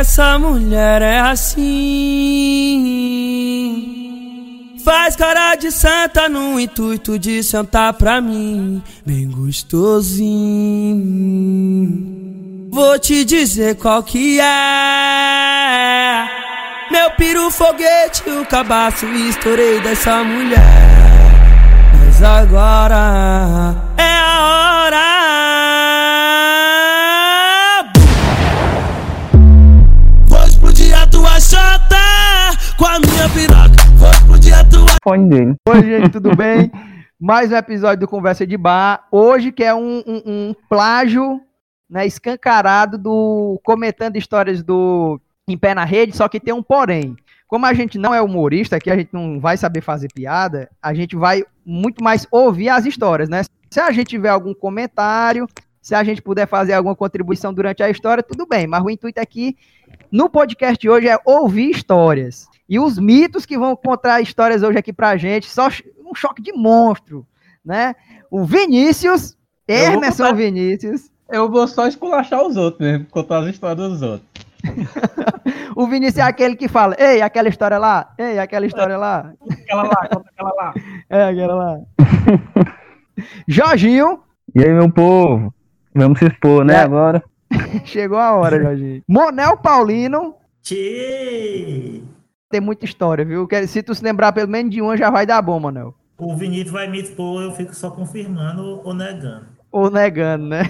essa mulher é assim. Faz cara de santa no intuito de sentar pra mim, bem gostosinho. Vou te dizer qual que é. Meu piru foguete, o cabaço, estourei dessa mulher. Mas agora é a hora. Fone dele. Oi, gente, tudo bem? Mais um episódio do Conversa de Bar. Hoje que é um, um- um plágio né, escancarado do Comentando Histórias do Em Pé na Rede, só que tem um porém. Como a gente não é humorista, aqui a gente não vai saber fazer piada, a gente vai muito mais ouvir as histórias, né? Se a gente tiver algum comentário, se a gente puder fazer alguma contribuição durante a história, tudo bem. Mas o intuito aqui no podcast de hoje é ouvir histórias. E os mitos que vão contar histórias hoje aqui pra gente, só um choque de monstro, né? O Vinícius, Emerson contar- Vinícius. Eu vou só esculachar os outros mesmo, contar as histórias dos outros. O Vinícius é aquele que fala, ei, aquela história lá, ei, aquela história lá, Aquela lá, conta aquela lá. é, aquela lá. Jorginho, E aí, meu povo? Vamos se expor, né, É. agora? chegou a hora, Jorginho. Monel Paulino, Tchê! Tem muita história, viu? Se tu se lembrar pelo menos de uma, já vai dar bom, Monel. O Vinícius vai me expor, eu fico só confirmando ou negando. Ou negando, né?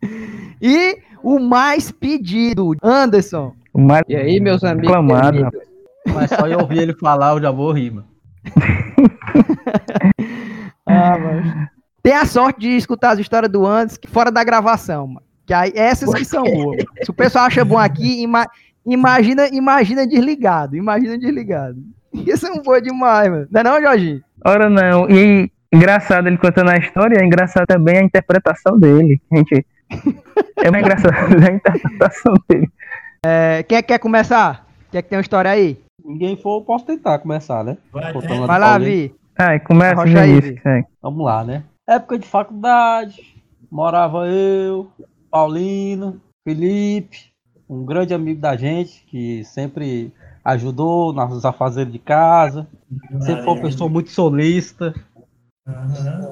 e o mais pedido, Anderson. O mais E aí, meus amigos? reclamado, rapaz. Mas só eu ouvir ele falar, eu já vou rir, mano. Ah, mas... Tem a sorte de escutar as histórias do Anderson fora da gravação, mano. Que aí, essas que são boas. Se o pessoal acha bom aqui, ima- imagina, imagina desligado. Imagina desligado. Isso é um boa demais, mano. Não é não, Jorginho? Ora não, e engraçado ele contando a história, é engraçado também a interpretação dele. Gente, é mais engraçado a interpretação dele. É, quem é que quer começar? Quer que tem uma história aí? Ninguém for, eu posso tentar começar, né? Vai, Contando é, Vai lá. Vi. Ai, começa Arrocha aí, Vi. segue. Vamos lá, né? Época de faculdade, morava eu, Paulino, Felipe, um grande amigo da gente, que sempre ajudou nos afazeres de casa, sempre foi uma pessoa muito solista,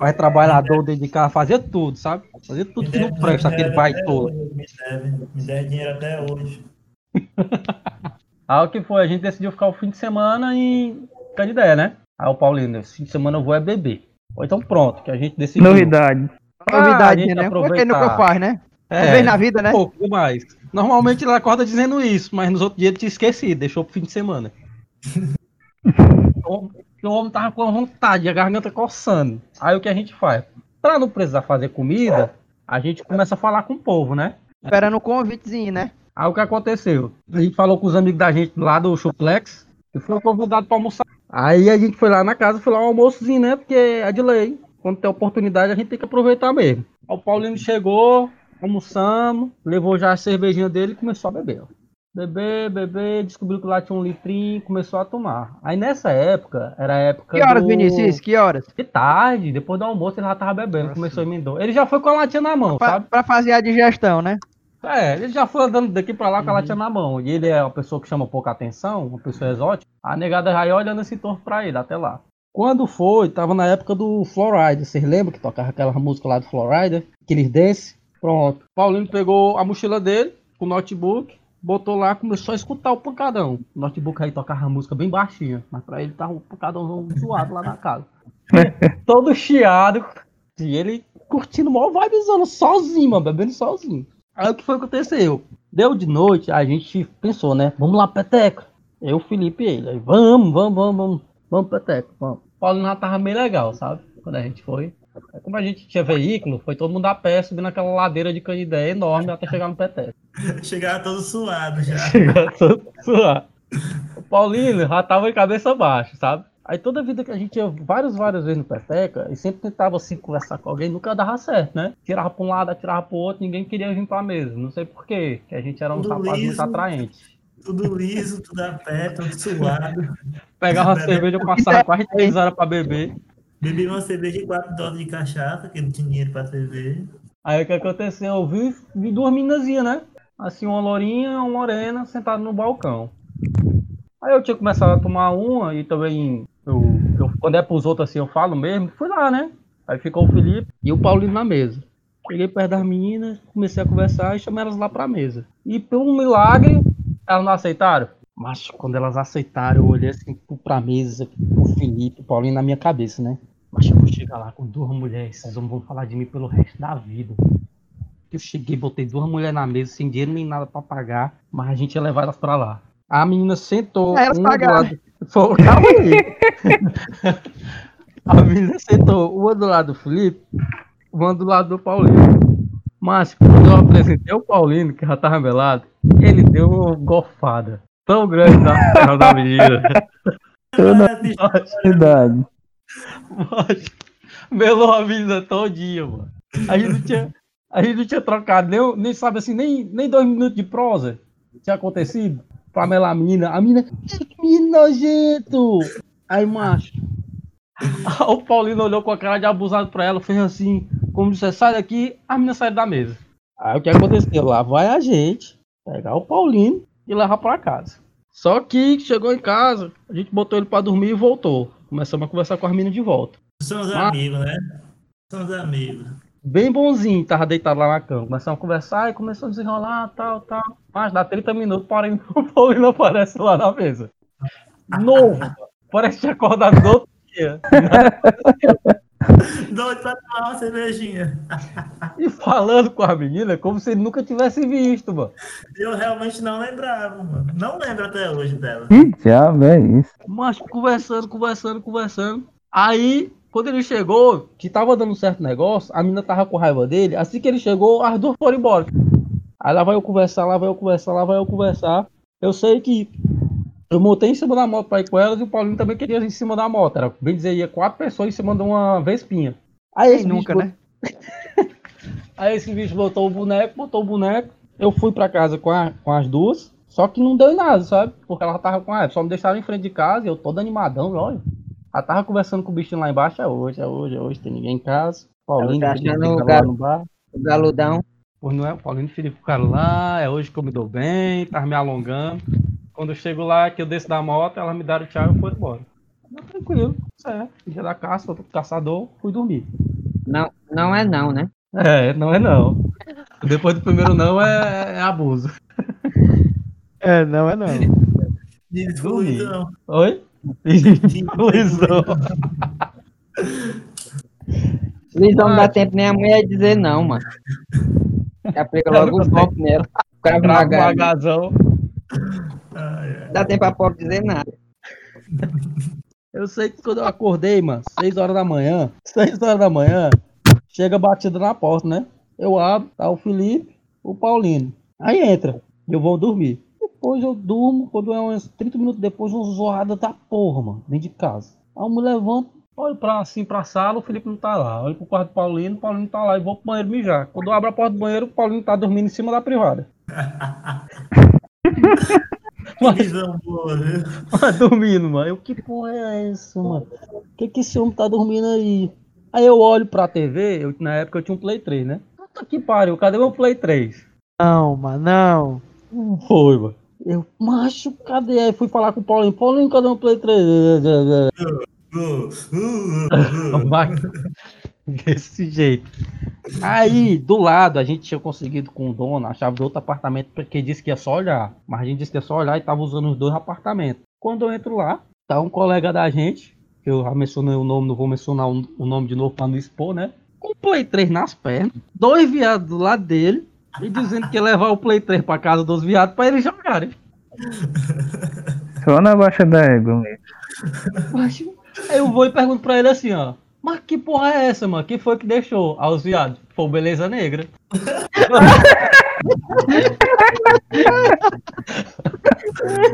mais trabalhador dentro de casa, fazia tudo, sabe? Fazia tudo que não presta, aquele baitola. hoje, Me deve, me deve dinheiro até hoje. Aí o que foi? A gente decidiu ficar o fim de semana em Canidé, né? Aí o Paulino, esse fim de semana eu vou é beber. Ou então pronto, que a gente decidiu. Novidade. Ah, Novidade, né? Porque aproveitar. nunca faz, né? Uma É, vez na vida, né? um pouco demais. Normalmente ele acorda dizendo isso, mas nos outros dias ele tinha esquecido, deixou pro fim de semana. o, o homem tava com vontade, a garganta coçando. Aí o que a gente faz? Pra não precisar fazer comida, a gente começa a falar com o povo, né? Esperando um convitezinho, né? Aí o que aconteceu? A gente falou com os amigos da gente lá do Showplex e foi convidado pra almoçar. Aí a gente foi lá na casa, foi lá um almoçozinho, né? Porque é de lei. Quando tem oportunidade, a gente tem que aproveitar mesmo. Aí o Paulino chegou, almoçamos, levou já a cervejinha dele e começou a beber. ó. Beber, beber, descobriu que lá tinha um litrinho, começou a tomar. Aí nessa época, era a época Que horas, do... Vinícius? Que horas? De tarde, depois do almoço ele já tava bebendo, começou a emendou. Ele já foi com a latinha na mão, Pra, sabe? pra fazer a digestão, né? É, ele já foi andando daqui pra lá com a latinha na mão. E ele é uma pessoa que chama pouca atenção, uma pessoa exótica. A negada já ia olhando esse torno pra ele, até lá. Quando foi, tava na época do Florida. Vocês lembram que tocava aquela música lá do Florida? Aqueles dance? Pronto. Paulinho pegou a mochila dele, com o notebook, botou lá, começou a escutar o pancadão. O notebook aí tocava a música bem baixinha, mas pra ele tava um pancadãozão zoado lá na casa. Todo chiado. E ele curtindo mó vibezando, sozinho, mano, bebendo sozinho. Aí o que foi que aconteceu? Deu de noite, a gente pensou, né? Vamos lá, peteca. Eu, Felipe e ele. Aí, vamos, vamos, vamos, vamos. Vamos, peteca, vamos. O Paulo já tava meio legal, sabe? Quando a gente foi. Aí, como a gente tinha veículo, foi todo mundo a pé, subindo aquela ladeira de canidé enorme até chegar no peteca. Chegava todo suado já. Chegou todo suado. O Paulino já tava de cabeça baixa, sabe? Aí toda vida que a gente ia várias, várias vezes no Peteca, e sempre tentava assim conversar com alguém, nunca dava certo, né? Tirava pra um lado, tirava pro outro, ninguém queria vir pra mesa. Não sei porquê, que a gente era um Tudo rapaz muito atraente. Tudo liso, tudo a pé, tudo suado. Pegava a cerveja, passava quase três horas pra beber. Bebi uma cerveja e quatro doses de cachaça, que não tinha dinheiro pra cerveja. Aí o que aconteceu? Eu vi, vi duas minazinhas, né? assim, uma lourinha, uma morena, sentada no balcão. Aí eu tinha começado a tomar uma e também, eu, eu- quando é pros outros assim, eu falo mesmo, fui lá, né? Aí ficou o Felipe e o Paulino na mesa. Cheguei perto das meninas, comecei a conversar e chamei elas lá pra mesa. E por um milagre, elas não aceitaram. Mas quando elas aceitaram, eu olhei assim pra mesa, o Felipe, o Paulinho na minha cabeça, né? Mas eu vou chegar lá com duas mulheres, vocês não vão falar de mim pelo resto da vida. Eu cheguei, botei duas mulheres na mesa, sem dinheiro nem nada pra pagar, mas a gente ia levar elas pra lá. A menina sentou. Elas do pagaram. lado- Foi, calma aí. A menina sentou uma do lado do Felipe, uma do lado do Paulinho. Mas quando eu apresentei o Paulino, que já tava melado, ele deu uma golfada tão grande na perna da menina. Cidade. Mas melou a menina todinha, mano. A gente não tinha, a gente não tinha trocado nem, nem sabe assim, nem, nem dois minutos de prosa tinha acontecido pra melar a menina. A menina, que nojento! Aí, macho. O Paulino olhou com a cara de abusado pra ela, fez assim, como disse, sai daqui, a menina saiu da mesa. Aí o que aconteceu? Lá vai a gente pegar o Paulino e levar pra casa. Só que chegou em casa, a gente botou ele pra dormir e voltou. Começamos a conversar com as meninas de volta. São os Ah. amigos, né? São os amigos. Bem bonzinho, tava deitado lá na cama. Começamos a conversar e começou a desenrolar, tal, tal. Mas dá 30 minutos, porém o Paulino aparece lá na mesa. Novo, parece que tinha acordado outro dia. Doido pra tomar uma cervejinha. E falando com a menina como se ele nunca tivesse visto, mano. Eu realmente não lembrava, mano. Não lembro até hoje dela. Que diabo é isso? Mas conversando, conversando, conversando. Aí, quando ele chegou, que tava dando um certo negócio, a menina tava com raiva dele. Assim que ele chegou, as duas foram embora. Aí lá vai eu conversar, lá vai eu conversar, lá vai eu conversar. Eu sei que eu montei em cima da moto pra ir com elas e o Paulinho também queria ir em cima da moto. Era, bem dizer, ia quatro pessoas em cima de uma Vespinha. Aí esse nunca, bicho né? Aí esse bicho botou o boneco, botou o boneco. Eu fui pra casa com, a- com as duas. Só que não deu em nada, sabe? Porque ela tava com a. Só me deixaram em frente de casa e eu todo animadão, olha. Ela tava conversando com o bichinho lá embaixo. É hoje, é hoje, é hoje. Tem ninguém em casa. Paulinho, tá achando o no bar. O galudão. Pois não é, o Paulinho e o Felipe ficaram lá. É hoje que eu me dou bem. Tava me alongando. Quando eu chego lá, que eu desço da moto, elas me deram tchau e eu fui embora. Mas tranquilo, certo. Dia da caça, outro caçador, fui dormir. Não, não é não, né? É, não é não. Depois do primeiro não é, é abuso. É, não é não. Desfluidão. Oi? Luizão. Luizão não dá tempo nem a mulher dizer não, mano. Já Eu logo os golpes nela. O cara Grava dá tempo pra pobre dizer nada. Eu sei que quando eu acordei, mano, 6 horas da manhã, 6 horas da manhã, chega a batida na porta, né? Eu abro, tá o Felipe, o Paulino. Aí entra, eu vou dormir. Depois eu durmo, quando é uns 30 minutos depois, uma zoada da porra, mano, dentro de casa. Aí eu me levanto, olho pra, assim pra sala, o Felipe não tá lá. Olho pro quarto do Paulino, o Paulino tá lá e vou pro banheiro mijar. Quando eu abro a porta do banheiro, o Paulino tá dormindo em cima da privada. Que visão boa? Tá dormindo, mano. Eu, que porra é essa, mano? Que que esse homem tá dormindo aí? Aí eu olho pra TV, eu, na época eu tinha um Play 3, né? Puta que pariu, cadê meu Play 3? Não, mano, não. Não foi, mano. Eu, macho, cadê? Aí fui falar com o Paulinho. Paulinho, cadê meu Play 3? Desse jeito. Aí, do lado, a gente tinha conseguido com o dono a chave do outro apartamento, porque disse que ia só olhar. Mas a gente disse que ia só olhar e tava usando os dois apartamentos. Quando eu entro lá, tá um colega da gente, que eu já mencionei o nome, não vou mencionar o nome de novo pra não expor, né? Com o Play 3 nas pernas, dois viados do lado dele, e dizendo que ia levar o Play 3 pra casa dos viados pra eles jogarem. Só na baixa da égua mesmo. Eu vou e pergunto pra ele assim, ó. Mas que porra é essa, mano? Quem foi que deixou aos viados? Foi o Beleza Negra. E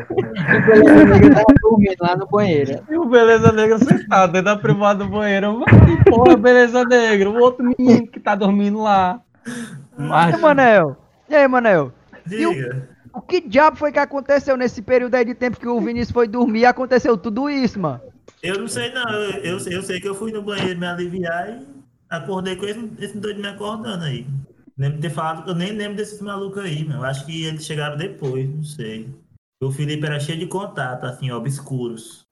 o Beleza Negra tava dormindo lá no banheiro. E o Beleza Negra sentado dentro da privada do banheiro. Mas que porra, Beleza Negra? O outro menino que tá dormindo lá. E Mas, aí, Manel? E aí, Manel? Diga. O que diabo foi que aconteceu nesse período aí de tempo que o Vinícius foi dormir e aconteceu tudo isso, mano? Eu não sei não, eu, eu, sei- eu sei que eu fui no banheiro me aliviar e acordei com esse, esse doido me acordando aí. Lembro de ter falado, eu nem lembro desses malucos aí, meu. Eu acho que eles chegaram depois, não sei. O Felipe era cheio de contato, assim, obscuros.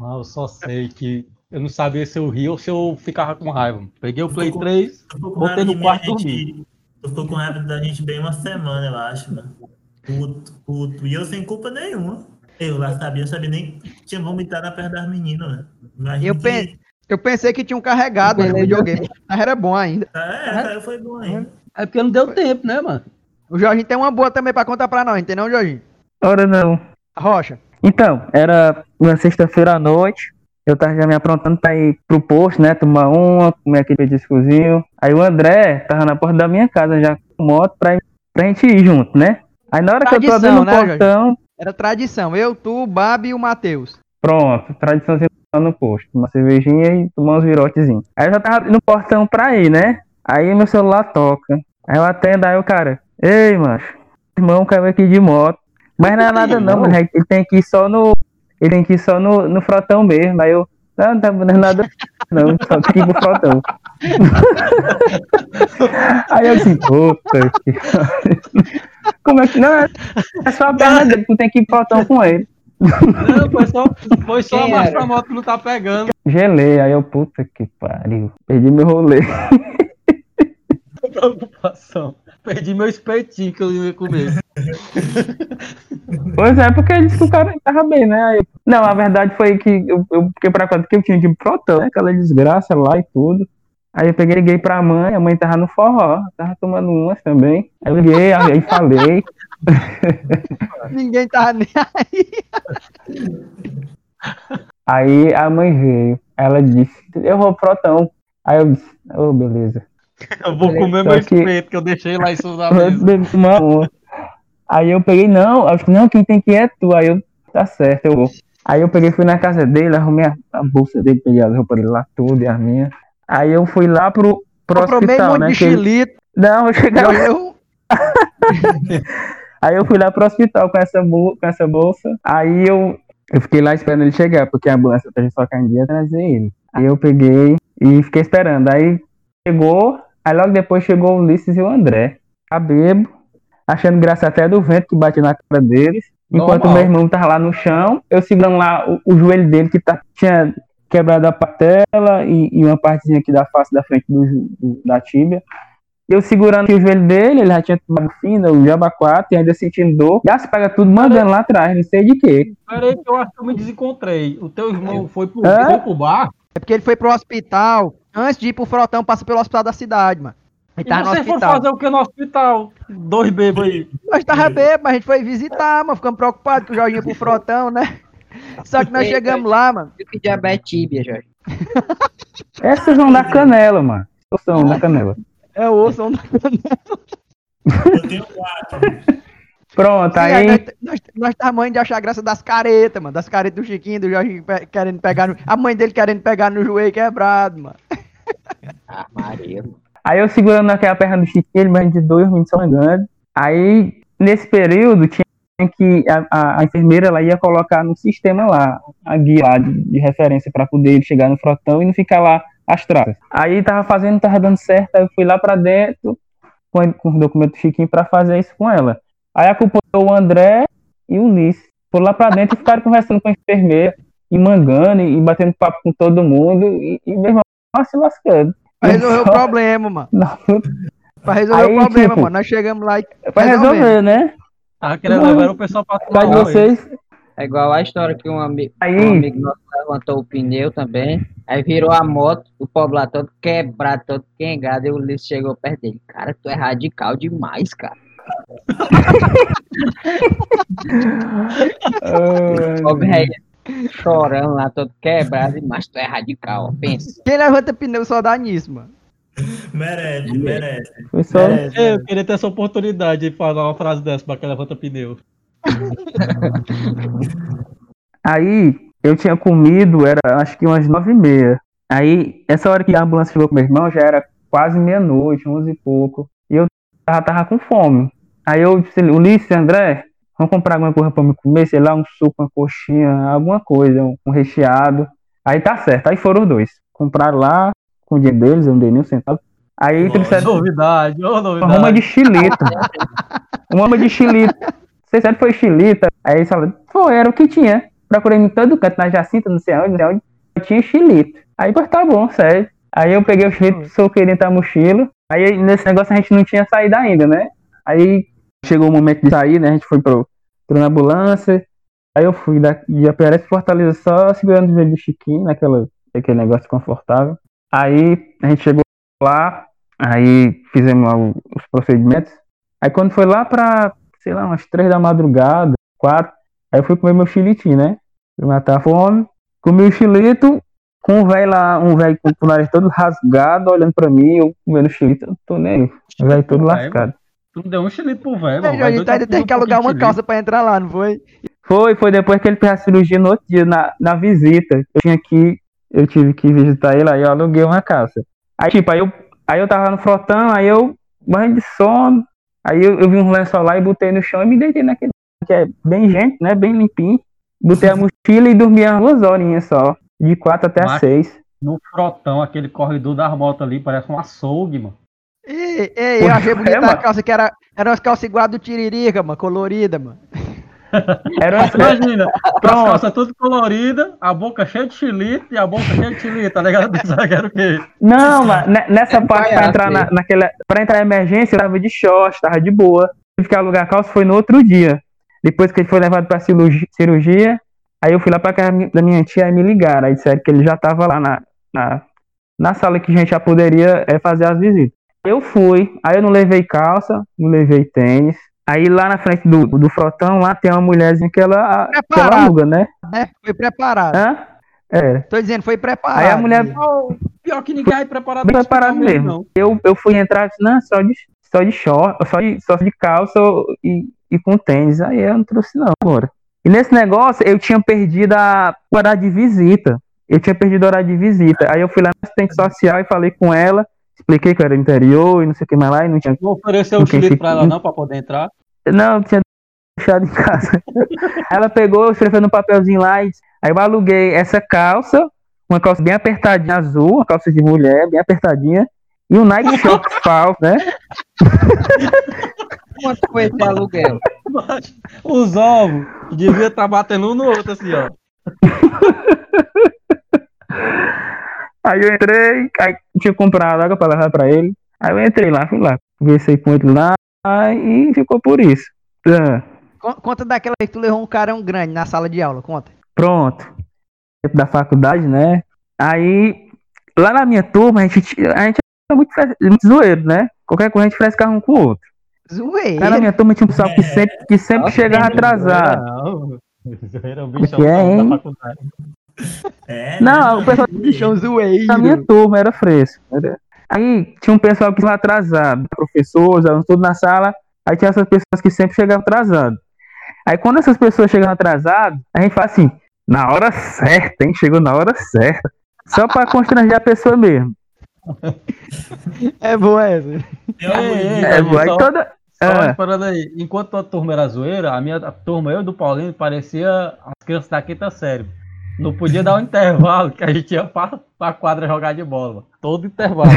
Ah, eu só sei que eu não sabia se eu ria ou se eu ficava com raiva. Peguei o Play com- 3, Tu ficou com Botei raiva no quarto gente- Tu ficou com raiva da gente bem uma semana, eu acho, mano. Puto, puto. E eu sem culpa nenhuma. Eu lá sabia, eu sabia nem que tinha vomitado na perna das meninas. Imagina Eu que- pen- Eu pensei que tinham carregado no Beleza. videogame, mas era bom ainda. É, essa foi bom ainda. é porque não deu tempo, né, mano? O Jorginho tem uma boa também pra contar pra nós, entendeu, Jorginho? Ora não. Rocha. Então, era uma sexta-feira à noite. Eu tava já me aprontando pra ir pro posto, né? Tomar uma, comer aquele petiscozinho. Aí o André tava na porta da minha casa já com moto pra, pra gente ir junto, né? Aí na hora que eu tô Tradição, abrindo o né, Jorge? Era tradição. Eu, tu, o Babi e o Matheus. pronto, tradição no posto. Uma cervejinha e tomar uns virotezinhos. Aí eu já tava no portão pra ir, né? Aí meu celular toca. Aí eu atendo, aí o cara, ei, macho, irmão caiu aqui de moto. Mas não é nada não, mano. Ele tem que ir só no. Ele tem que ir só no, no frotão mesmo. Aí eu, não, não tá não é nada. Não, só tem que ir pro frotão. Aí eu assim, puta que. Como é que. Não, é- é só a perna dele, tu tem que ir pro frotão com ele. Não, foi só, foi só a Quem marcha era? da moto que não tá pegando. Gelei, aí eu, puta que pariu. Perdi meu rolê. Preocupação. Perdi meu espetinho que eu ia comer. Pois é, porque ele disse que o cara tava bem, né? Aí, não, a verdade foi que eu, eu fiquei pra conta que eu tinha que ir pro frotão, né? Aquela desgraça lá e tudo. Aí eu peguei e liguei pra mãe, a mãe tava no forró, tava tomando umas também. Aí eu liguei, aí falei. Ninguém tava nem aí. Aí a mãe veio, ela disse, eu vou pro frotão. Aí eu disse, ô, beleza. Eu vou comer Só meu que- espeto que eu deixei lá em cima da mesa. Aí eu peguei, não, eu falei, não, quem tem que ir é tu. Aí eu, tá certo, eu vou. Aí eu peguei, fui na casa dele, arrumei a, a bolsa dele, peguei as roupas dele lá, tudo, e as minhas. Aí eu fui lá pro, pro meio hospital, né? que. Não, eu cheguei. Eu, Aí eu fui lá pro hospital com essa, bol- com essa bolsa. Aí eu, eu fiquei lá esperando ele chegar, porque a ambulância só que dia trazer ele. Aí eu peguei e fiquei esperando. Aí chegou, aí logo depois chegou o Ulisses e o André. A bebo, achando graça até do vento que bate na cara deles. Enquanto o Normal. meu irmão tava lá no chão, eu segurando lá o, o joelho dele que tá, tinha quebrado a patela e, e uma partezinha aqui da face da frente do, do- da tíbia. Eu segurando aqui o joelho dele, ele já tinha tomado fina, o Jaba 4, e ainda sentindo dor. Já se pega tudo mandando lá atrás, não sei de quê. Pera aí que eu acho que eu me desencontrei. O teu irmão foi pro, Hã? foi pro bar? é porque ele foi pro hospital. Antes de ir pro frotão, passa pelo hospital da cidade, mano. Ele E tava no vocês foram fazer o que no hospital? Dois bebês aí. Nós tava bêbado, mas a gente foi visitar, mano. Ficamos preocupados que o Jorginho ia pro frotão, né? Só que nós chegamos lá, mano. Que diabo é tíbia, Jorge? Essas são da canela, mano. Essas São da canela. É o osso. Nós, Eu tenho quatro. Pronto, aí. nós, nós, nós tava mãe de achar graça das caretas, mano. Das caretas do Chiquinho, do Jorginho pe- querendo pegar no. A mãe dele querendo pegar no joelho quebrado, mano. Ah, Maria. Aí eu segurando aquela perna do Chiquinho, ele mais de dois minutos sangrando. Aí, nesse período, tinha que a, a- a enfermeira ela ia colocar no sistema lá, a guia lá de, de referência para poder chegar no frotão e não ficar lá as traças. Aí tava fazendo, tava dando certo, aí eu fui lá para dentro com, com os documentos do Chiquinho para fazer isso com ela. Aí a culpa foi o André e o Ulisses. Foram lá para dentro e ficaram conversando com a enfermeira, e mangando, e, e batendo papo com todo mundo, e, e meu irmão se lascando. Pra resolver o problema, mano. Não, Pra resolver Aí, o problema, tipo, mano. Nós chegamos lá e. pra resolvemos. resolver, né? Tava querendo Não. levar o pessoal pra Mas vocês. É igual a história que um amigo, Aí, um amigo nosso levantou o pneu também. Aí virou a moto, o povo lá todo quebrado, todo quengado. E o Ulisses chegou perto dele. Cara, tu é radical demais, cara. O velho chorando lá, todo quebrado. Mas tu é radical, ó, pensa. Quem levanta pneu só dá nisso, mano. Merece, merece. foi só. merece. É, Eu queria ter essa oportunidade de falar uma frase dessa pra quem levanta pneu. Aí, eu tinha comido, era acho que umas nove e meia. Aí, essa hora que a ambulância chegou com meu irmão, já era quase meia-noite, onze e pouco. E eu tava, tava com fome. Aí eu disse, Ulisses, André, vamos comprar alguma coisa pra me comer, sei lá, um suco, uma coxinha, alguma coisa, um, um recheado. Aí tá certo, aí foram os dois. Compraram lá, com o dinheiro deles, eu não dei nem um centavo. Aí Lógico. trouxeram Novidade, uma novidade. rama de chilito. uma rama de chilito. Você sabe que foi chilita? Aí eles falaram, pô, era o que tinha. Procurei em todo canto, na Jacinta, não sei onde, não sei onde. Tinha chilito. Aí, pô, tá bom, sério. Aí eu peguei o chilito, soquei dentro da mochila. Aí nesse negócio a gente não tinha saído ainda, né? Aí chegou o momento de sair, né? A gente foi pro, pro na ambulância. Aí eu fui da, de pra Fortaleza só segurando o joelho do Chiquinho, naquela, aquele negócio confortável. Aí a gente chegou lá, aí fizemos lá os procedimentos. Aí quando foi lá pra, sei lá, umas três da madrugada, quatro, aí eu fui comer meu chilitinho, né? Fui matar a fome. Comi o chilito, com um velho lá, um velho com o nariz todo rasgado, olhando pra mim, eu comendo chilito, eu não tô nem aí. O velho todo lascado. Tu não deu um chilito pro velho, mano. Tu ainda tem que alugar uma calça pra entrar lá, não foi? Foi, foi depois que ele fez a cirurgia no outro dia, na, na visita. Eu tinha que, eu tive que visitar ele, aí eu aluguei uma calça. Aí, tipo, aí eu, aí eu tava no frotão, aí eu, banho de sono, aí eu, eu vi um lençol lá e botei no chão e me deitei naquele, que é bem gente, né, bem limpinho. Botei a mochila e dormi umas duas horinhas só, de quatro até Mas- as seis. No frotão, aquele corredor das motos ali, parece um açougue, mano. Ei, ei, eu achei bonita a mano. calça que era, era umas calças igual a do Tiririca, mano, colorida, mano. Era uma, Imagina, as calças todas coloridas, a boca cheia de chilito e a boca cheia de chilito, tá ligado? Pensava que era o quê? Não, mas ne- nessa É parte pra palhaço entrar na, naquela. Pra entrar em emergência, eu tava de short, tava de boa. Tive que alugar a calça foi no outro dia. Depois que ele foi levado pra cirurgi- cirurgia, aí eu fui lá pra casa da minha tia e me ligaram. Aí disseram que ele já tava lá na, na, na sala que a gente já poderia eh, fazer as visitas. Eu fui, aí eu não levei calça, não levei tênis. Aí lá na frente do, do frotão, lá tem uma mulherzinha que ela, que ela aluga, né? Né? Foi preparado. Hã? É. Tô dizendo, foi preparado. Aí a mulher Pior que ninguém aí preparado Bem pra preparado mesmo. não. Eu, eu fui entrar, disse, não, só de, só de short, só de, só de calça e, e com tênis. Aí eu não trouxe não agora. E nesse negócio eu tinha perdido a o horário de visita. Eu tinha perdido o horário de visita. Aí eu fui lá na assistente social e falei com ela, expliquei que eu era interior e não sei o que mais lá, e não tinha. Não ofereceu o fica- pra ela não, pra poder entrar. Não, tinha deixado em casa. ela pegou, escreveu no papelzinho lá e aí eu aluguei essa calça, uma calça bem apertadinha azul, uma calça de mulher, bem apertadinha, e um Nike Shox falso, né? Quanto foi esse aluguel? Os ovos devia estar batendo um no outro, assim, ó. Aí eu entrei, aí tinha comprado água pra levar pra ele. Aí eu entrei lá, fui lá, conversei com ele lá e ficou por isso. Ah, Con- Conta daquela vez que tu levou um carão grande na sala de aula, conta. pronto. Da faculdade, né? Aí, lá na minha turma, a gente, a gente era muito, muito zoeiro, né? Qualquer coisa a gente frescava um com o outro. Zoei. Lá na minha turma tinha um pessoal que sempre, que sempre chegava atrasado. Não, era o que bichão é, hein? da faculdade. É, Não, o pessoal Bichão zoeiro. da minha turma era fresco. Era- Aí tinha um pessoal que estava atrasado, professores, alunos, tudo na sala. Aí tinha essas pessoas que sempre chegavam atrasado. Aí quando essas pessoas chegam atrasadas, a gente fala assim, na hora certa, hein? Chegou na hora certa. Só pra constranger a pessoa mesmo. É boa essa. Ei, disso. ei, É, boa. Só- toda. Só parada aí. Enquanto tua turma era zoeira, a minha turma, eu e do Paulinho, parecia as crianças da quinta série. Não podia dar um intervalo, que a gente ia pra, pra quadra jogar de bola, mano. Todo intervalo.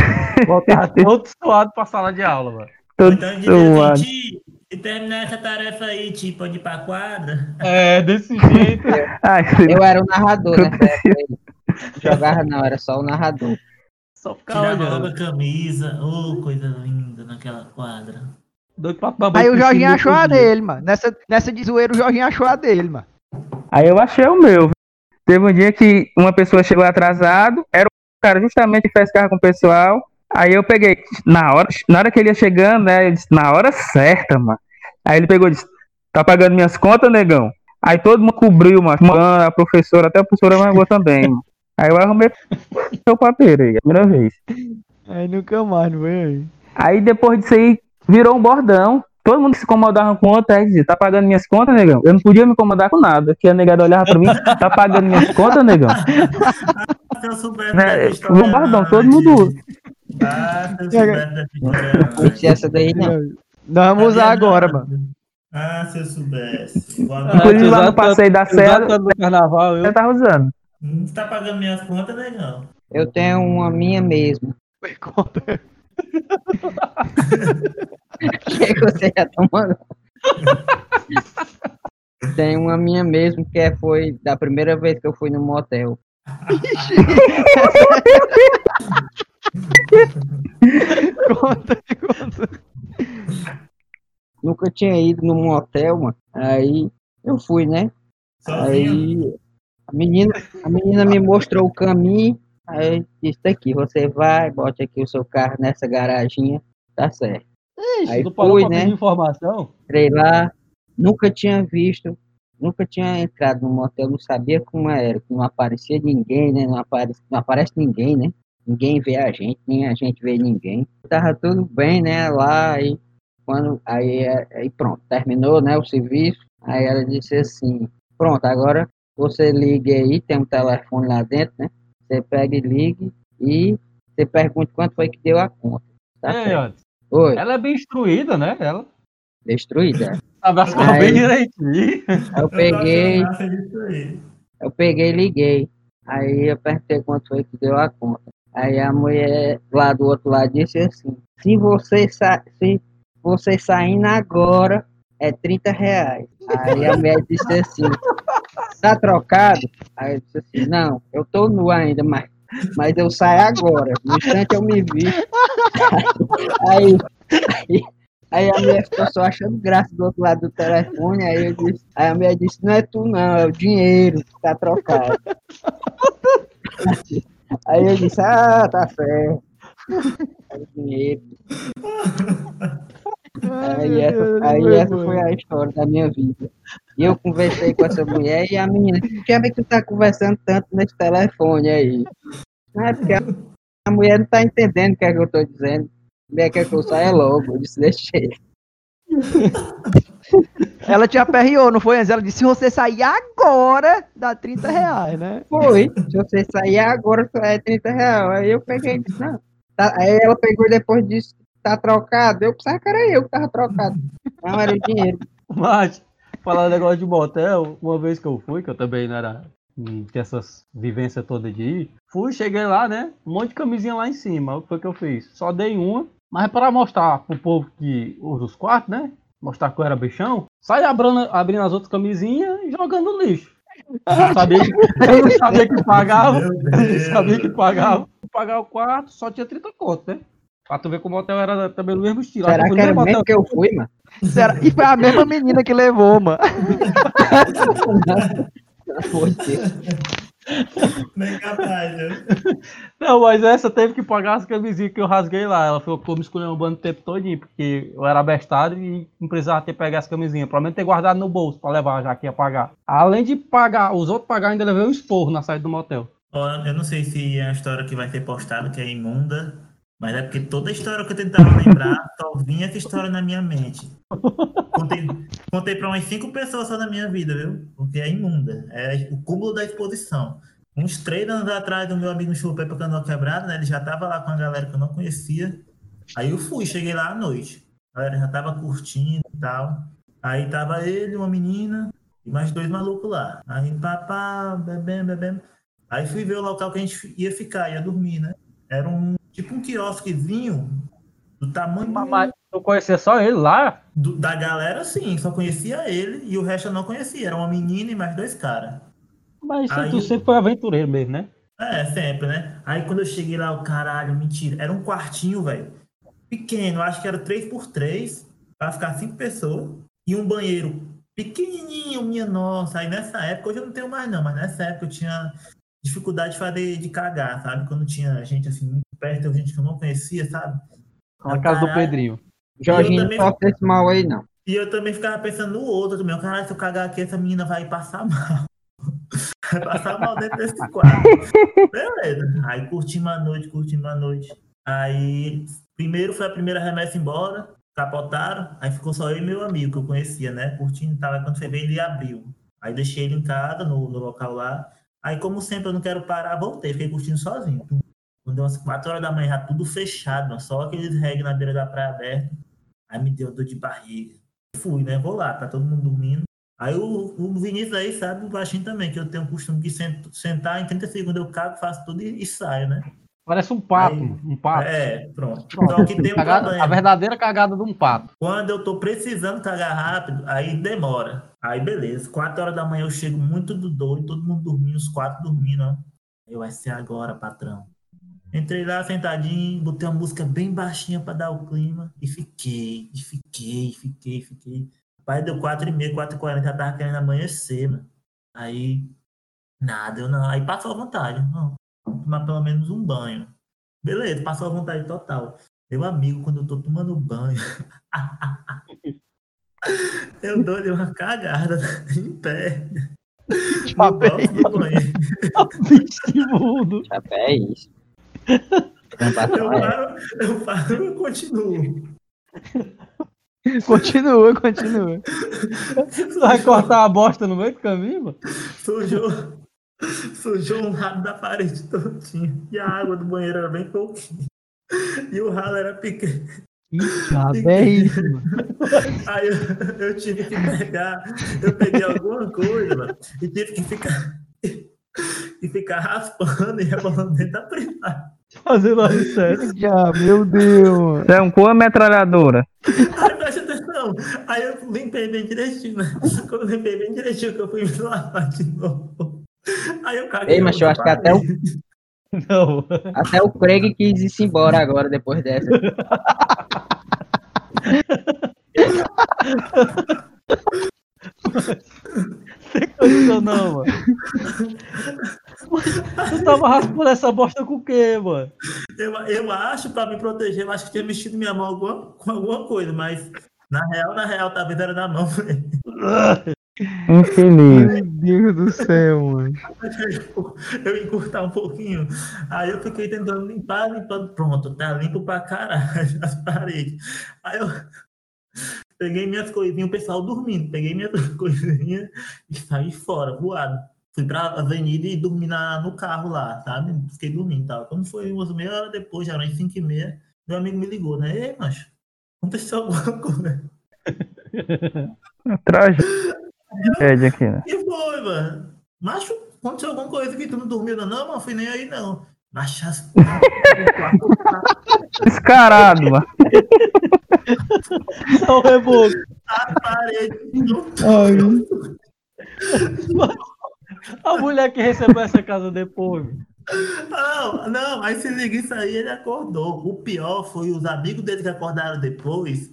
Voltava todo suado pra sala de aula, mano. Todo Então suado. assim, "Ti, se terminar essa tarefa aí, Ti, pode ir pra quadra. É, desse jeito. Ai, Eu era o narrador nessa época aí. Jogava não, era só o narrador. Só ficava Tirava logo a camisa. Ô, coisa linda naquela quadra. Aí o Jorginho achou a dele, mano. Nessa, nessa de zoeiro, o Jorginho achou a dele, mano. Aí eu achei o meu. Teve um dia que uma pessoa chegou atrasado, era o cara justamente que fez carro com o pessoal. Aí eu peguei, na hora, na hora que ele ia chegando, né? Eu disse, na hora certa, mano. Aí ele pegou e disse, tá pagando minhas contas, negão? Aí todo mundo cobriu, mano. A professora, até a professora mandou também, mano. Aí eu arrumei o papeiro aí, a primeira vez. Aí nunca mais, não foi? Aí depois disso aí, virou um bordão. Todo mundo que se incomodava com outra, aí dizia, tá pagando minhas contas, negão? Eu não podia me incomodar com nada. Que a negada olhava pra mim, tá pagando minhas contas, negão? Se eu soubesse Né, bordão, antes. todo mundo. Ah, se Não antes. tinha essa daí não. Nós vamos usar agora, mano. Ah, se eu soubesse. Ah. Inclusive lá no passeio da Serra, no carnaval, eu eu tava usando. Não tá pagando minhas contas, negão. Eu tenho uma minha mesmo. Que é que você já tomando? Tem uma minha mesmo que é, foi da primeira vez que eu fui no motel. Conta, conta. Nunca tinha ido num motel, mano. Aí eu fui, né? Sozinho. Aí a menina, a menina me mostrou o caminho. Aí disse aqui, você vai, bote aqui o seu carro nessa garaginha, tá certo. Ixi, Aí fui, né? informação? Entrei lá, nunca tinha visto, nunca tinha entrado no motel, não sabia como era, que não aparecia ninguém, né? Não aparece, não aparece ninguém, né? Ninguém vê a gente, nem a gente vê ninguém. Tava tudo bem, né? Lá, e quando aí, aí pronto, terminou, né, o serviço. Aí ela disse assim: "Pronto, agora você liga aí, tem um telefone lá dentro, né? Você pega e ligue e você pergunta quanto foi que deu a conta. Tá É, Oi, ela é bem instruída, né? Ela destruída. coisas Aí- bem direitinho. Eu peguei, Eu peguei e liguei. Aí eu perguntei quanto foi que deu a conta. Aí a mulher lá do outro lado disse assim, se você, sa se você saindo agora, é 30 reais. Aí a mulher disse assim, tá trocado? Aí eu disse assim, não, eu tô nu ainda, mas, mas eu saio agora. No instante eu me vi. Aí, aí, aí a mulher ficou só achando graça do outro lado do telefone. Aí, eu disse, aí a mulher disse, não é tu não, é o dinheiro que tá trocado. Aí eu disse, ah, tá certo. É o dinheiro. Aí essa, aí essa foi a história da minha vida. E eu conversei com essa mulher e a menina, por que é que tu tá conversando tanto nesse telefone aí? Não é porque a, mulher não tá entendendo o que é que eu tô dizendo. A mulher quer que eu saia logo. Eu disse, deixa ele. Ela te aperreou, não foi? Ela disse, se você sair agora, dá 30 reais, né? Foi, se você sair agora, é 30 reais. Aí eu peguei e disse, não. Tá- Aí ela pegou e depois disse, tá trocado. Eu pensava que era eu que tava trocado. Não, era o dinheiro. Mas, falar negócio de motel, uma vez que eu fui, que eu também não era. Não tinha essas vivências todas de ir. Fui, cheguei lá, né? Um monte de camisinha lá em cima. O que foi que eu fiz? Só dei uma, mas para mostrar pro povo que usa os quartos, né? Mostrar que eu era bichão, saí abrindo, abrindo as outras camisinhas e jogando no lixo. Eu não sabia que, eu não sabia que pagava. Eu não sabia que pagava. Pagar o quarto só tinha 30 conto, né? Pra tu ver como o motel era também no mesmo estilo. Será que era mesmo mesmo motel que eu fui, mano? Será? E foi a mesma menina que levou, mano. Nem capaz, né? Não, mas essa teve que pagar as camisinhas que eu rasguei lá. Ela ficou me escolhendo um bando o tempo todinho, porque eu era abestado e não precisava ter pegado as camisinhas. Pelo menos ter guardado no bolso pra levar, já que ia pagar. Além de pagar, os outros pagaram, ainda levei um esporro na saída do motel. Eu não sei se é uma história que vai ser postada, que é imunda, mas é porque toda história que eu tentava lembrar, só vinha essa história na minha mente. Contei, contei para umas cinco pessoas só na minha vida, viu? Porque é imunda. É o cúmulo da exposição. Uns três anos atrás, o meu amigo chupei para Canoa Quebrada, né? Ele já tava lá com a galera que eu não conhecia. Aí eu fui, cheguei lá à noite. A galera já tava curtindo e tal. Aí tava ele, uma menina e mais dois malucos lá. Aí papá, bebendo, bebendo. Aí fui ver o local que a gente ia ficar, ia dormir, né? Era um tipo um quiosquezinho do tamanho Mas eu conhecia só ele lá. do- da galera, sim, só conhecia ele e o resto eu não conhecia. Era uma menina e mais dois caras. Mas Aí tu sempre foi aventureiro mesmo, né? É, sempre, né? Aí quando eu cheguei lá, o caralho, mentira. Era um quartinho, velho. Pequeno, acho que era 3x3, pra ficar cinco pessoas. E um banheiro pequenininho, minha nossa. Aí nessa época, hoje eu não tenho mais não, mas nessa época eu tinha dificuldade de fazer, de cagar, sabe? Quando tinha gente assim, muito perto, gente que eu não conhecia, sabe? Na casa do. Pedrinho. Jorginho também- não esse mal aí, não. E eu também ficava pensando no outro também. Caralho, se eu cagar aqui, essa menina vai passar mal. Vai passar mal dentro desse quarto. Beleza. Aí curtimos a noite, curtimos a noite. Aí, primeiro foi a primeira remessa embora, capotaram. Aí ficou só eu e meu amigo, que eu conhecia, né? Curtindo e tal. Aí quando foi ver, ele abriu. Aí deixei ele em casa, no, no local lá. Aí, como sempre, eu não quero parar, voltei. Fiquei curtindo sozinho. Quando deu umas 4 horas da manhã, já tudo fechado, só aqueles reggae na beira da praia aberta. Aí me deu dor de barriga. Fui, né? Vou lá, tá todo mundo dormindo. Aí o, o Vinícius aí sabe, o baixinho também, que eu tenho o costume de sent- sentar em 30 segundos eu cago, faço tudo e, e saio, né? Parece um pato, Aí- um pato. É, pronto. Pronto. Só que tem um Cagada- a verdadeira cagada de um pato. Quando eu tô precisando cagar rápido, aí demora. Aí beleza, 4 horas da manhã eu chego muito do doido, todo mundo dormindo, os quatro dormindo, ó. Eu vai ser agora, patrão. Entrei lá sentadinho, botei uma música bem baixinha pra dar o clima e fiquei, e fiquei, fiquei, fiquei. Pai deu 4 e meia, 4 e 40, já tava querendo amanhecer, mano. Aí, nada, eu não. Aí passou a vontade, não. Tomar pelo menos um banho. Beleza, passou a vontade total. Meu amigo, quando eu tô tomando banho, eu dou-lhe uma cagada em pé. Vixe, mundo. Chapéu é isso. Eu paro, eu paro e continuo. Continua, continua. Você vai cortar a bosta no meio do caminho, mano? Sujou, sujou um ralo da parede todinho. E a água do banheiro era bem pouquinho. E o ralo era pequeno. Chapéu é isso, mano. Aí eu, eu tive que pegar, eu peguei alguma coisa mano, e tive que ficar, e ficar raspando e rebolando dentro da privada. Fazendo a sério. Já, meu Deus. Você é um com a metralhadora. Aí presta atenção. Aí eu limpei bem direitinho, né? Quando eu limpei bem direitinho, que eu fui me lavar de novo. Aí eu caguei. Ei, mas eu acho que até o, Não. até o Craig quis ir embora agora, depois dessa. Não, não, mano. Tu tava raspando essa bosta com o quê, mano? Eu, eu acho, pra me proteger, eu acho que tinha mexido minha mão alguma, com alguma coisa, mas na real, na real, talvez era na mão. Infeliz. Meu Deus do céu, mano. eu ia encurtar um pouquinho. Aí eu fiquei tentando limpar, limpando. Pronto, tá limpo pra caralho as paredes. Aí eu peguei minhas coisinhas, o pessoal dormindo. Peguei minhas coisinhas e saí fora, voado. Fui pra avenida e dormi na, no carro lá, sabe? Fiquei dormindo e tal. Quando foi umas meia hora depois, já eram 5 e meia, meu amigo me ligou, né? Ei, macho, aconteceu alguma coisa. Tragédia aqui, né? E foi, mano. Macho, aconteceu alguma coisa que tu não dormiu, não? Não, não fui nem aí, não. Macho. Descarado, mano. Só o reboco. a parede. A mulher que recebeu essa casa depois. mano. Não, não, aí se liga isso aí, ele acordou. O pior foi os amigos dele que acordaram depois,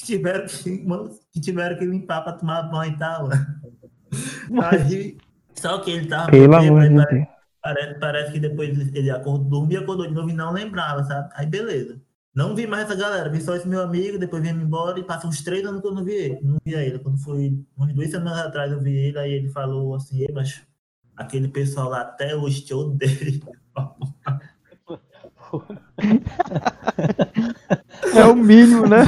que tiveram que, que, tiveram que limpar pra tomar banho e tal. Aí, só que ele tava Pelo amor de Deus. Parece, parece que depois ele acordou, dormia, acordou de novo e não lembrava, sabe? Aí beleza. Não vi mais essa galera, vi só esse meu amigo, depois vim embora e passou uns três anos que eu não vi ele. Não via ele. Quando foi umas duas semanas atrás eu vi ele, aí ele falou assim, mas aquele pessoal lá até hoje te odeia. É o mínimo, né?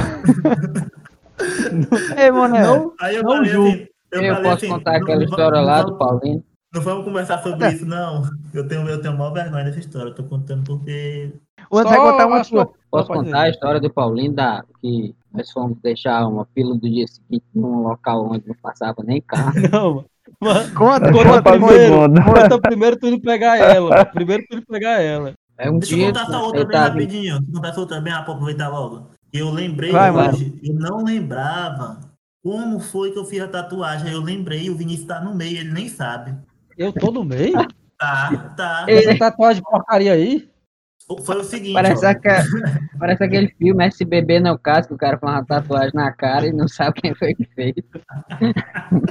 Ei, mano, Não, Aí eu Não falei assim, eu, Eu falei posso assim, contar não- aquela história lá não do Paulinho? Não vamos conversar sobre isso, não. Eu tenho, eu tenho maior vergonha dessa história. Eu tô contando porque. O André vai contar uma sua. Posso contar a história do Paulinho, da, que nós fomos deixar uma fila do dia seguinte num local onde não passava nem carro. Não, mano. Conta, Conta conta primeiro. Conta. Conta primeiro tu pegar ela. Primeiro tu pegar ela. É um Deixa eu dia contar essa outra eu bem rapidinho. Deixa eu contar essa outra bem rápido pra aproveitar logo. Eu lembrei Vai, hoje, eu não lembrava como foi que eu fiz a tatuagem. Eu lembrei, o Vinícius tá no meio, ele nem sabe. Eu tô no meio? Tá, tá. Essa tatuagem de porcaria aí? Foi o seguinte. parece, parece aquele filme SBB não caso, que o cara faz uma tatuagem na cara e não sabe quem foi que fez.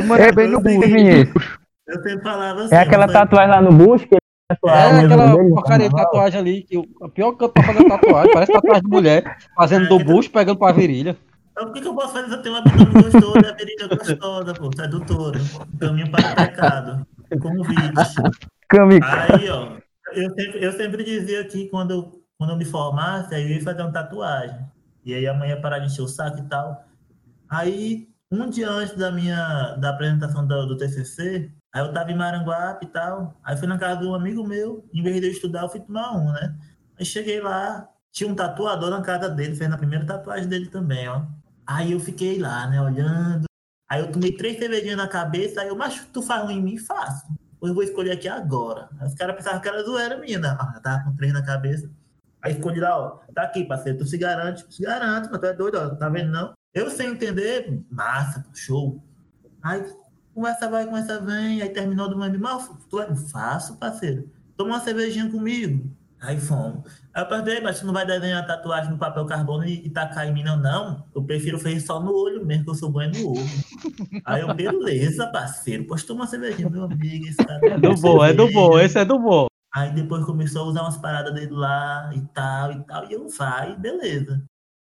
Manda bem no bucho. Vinícius. Eu sempre falava assim. É aquela tatuagem lá no bucho que É mesmo aquela porcaria de tatuagem ali, que o a pior canto pra fazer tatuagem, parece tatuagem de mulher, fazendo do bucho, pegando pra virilha. Então, o que, que eu posso fazer se eu tenho um abdômen gostoso, a virilha gostosa, pô, sedutora, caminho para o pecado, convite. Camico. Aí, ó, eu sempre, eu sempre dizia que quando eu, quando eu me formasse, aí eu ia fazer uma tatuagem. E aí amanhã parar de encher o saco e tal. Aí, um dia antes da minha, da apresentação do, do TCC, aí eu tava em Maranguape e tal, aí fui na casa de um amigo meu, em vez de eu estudar, eu fui tomar um, né? Aí cheguei lá, tinha um tatuador na casa dele, fez na primeira tatuagem dele também, ó. Aí eu fiquei lá, né, olhando. Aí eu tomei três cervejinhas na cabeça, aí eu, mas tu faz um em mim? Faço. Pois eu vou escolher aqui agora. Aí os caras pensavam que era zoeira minha, né? Ah, eu tava com três na cabeça. Aí escolhi lá, ó, tá aqui, parceiro, tu se garante, se garante, mas tu é doido, ó, tá vendo não? Eu sem entender, massa, show. Aí conversa vai, conversa vem, aí terminou do meu mal, tu é faço, parceiro. Toma uma cervejinha comigo. Aí fomos. Aí eu perguntei, mas tu não vai desenhar tatuagem no papel carbono e, e tacar em mim, não? Não, eu prefiro fazer só no olho mesmo, que eu sou banho no olho. Aí eu, beleza, parceiro, pois toma uma cervejinha, meu amigo. Esse cara É do bom, é do bom, esse é do bom. Aí depois começou a usar umas paradas dele lá e tal e tal, e eu vai, beleza.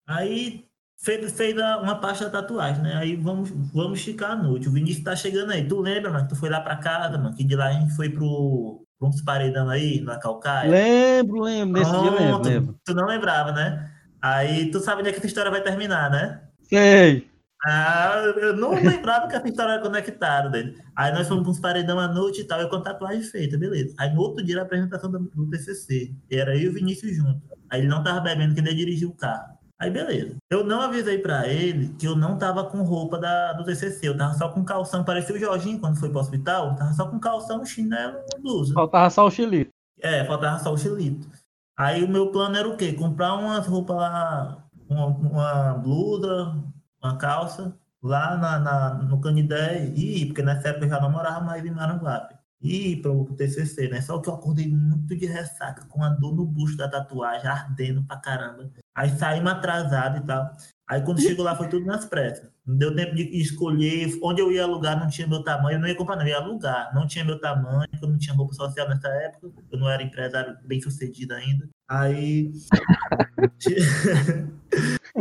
Aí fez, fez uma parte da tatuagem, né? Aí vamos, vamos esticar a noite. O Vinícius tá chegando aí. Tu lembra, mano, que tu foi lá pra casa, mano, que de lá a gente foi pro, uns paredão aí, na Calcaia? Lembro, lembro, nesse dia lembro, Pronto, lembro. Tu não lembrava, né? Aí tu sabe onde é que essa história vai terminar, né? Sei. Ah, eu não lembrava que essa história era conectada dele. Aí nós fomos para uns paredão à noite e tal, eu com a tatuagem feita, beleza. Aí no outro dia era a apresentação do, do TCC. Era eu e o Vinícius junto. Aí ele não tava bebendo, que ele dirigiu o carro. Aí beleza. Eu não avisei pra ele que eu não tava com roupa da, do TCC. Eu tava só com calção. Parecia o Jorginho quando foi pro hospital. Eu tava só com calção, chinelo e blusa. Faltava só o xilito. É, faltava só o chilito. Aí o meu plano era o quê? Comprar umas roupas lá, uma, uma blusa, uma calça, lá na, na- no Canidé e ir, porque nessa época eu já não morava mais em Maranguape. E ir pro, pro TCC, né? Só que eu acordei muito de ressaca, com a dor no bucho da tatuagem, ardendo pra caramba. Aí saímos atrasado e tal. Aí quando chegou lá foi tudo nas pressas. Não deu tempo de escolher onde eu ia alugar, não tinha meu tamanho. Eu não ia comprar, não, eu ia alugar. Não tinha meu tamanho, eu não tinha roupa social nessa época. Eu não era empresário bem sucedido ainda. Aí.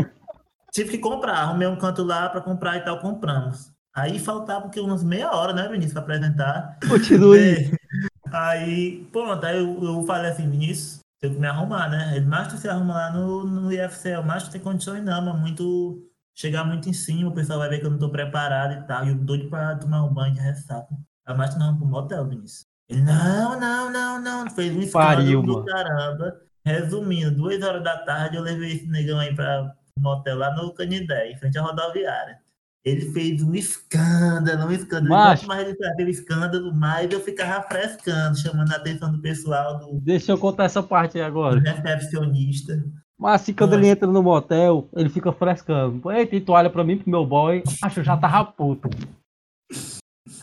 Tive que comprar, arrumei um canto lá para comprar e tal, compramos. Aí faltava porque umas meia hora, né, Vinícius, para apresentar. Continue. É. Aí, pronto, aí eu, eu falei assim, Vinícius, tenho que me arrumar, né? Ele, mas tu se arruma lá no, no IFCL, mas tu tem condições não, mas muito. Chegar muito em cima, o pessoal vai ver que eu não tô preparado e tal. E eu doido pra tomar um banho de ressaca. Aí, mas tu não, pro motel, Vinícius. Ele, não, não, não, não. Fez um Pariu, escândalo do mano. caramba. Resumindo, duas horas da tarde eu levei esse negão aí pra motel lá no Canidé, em frente à rodoviária. Ele fez um escândalo, um escândalo. Macho. Quanto mais ele fazia o escândalo, mais eu ficava frescando, chamando a atenção do pessoal, do, Deixa eu contar essa parte aí do agora. recepcionista. Mas assim, quando ele entra no motel, ele fica frescando. Eita, e tu olha pra mim, pro meu boy, acho eu já tava puto.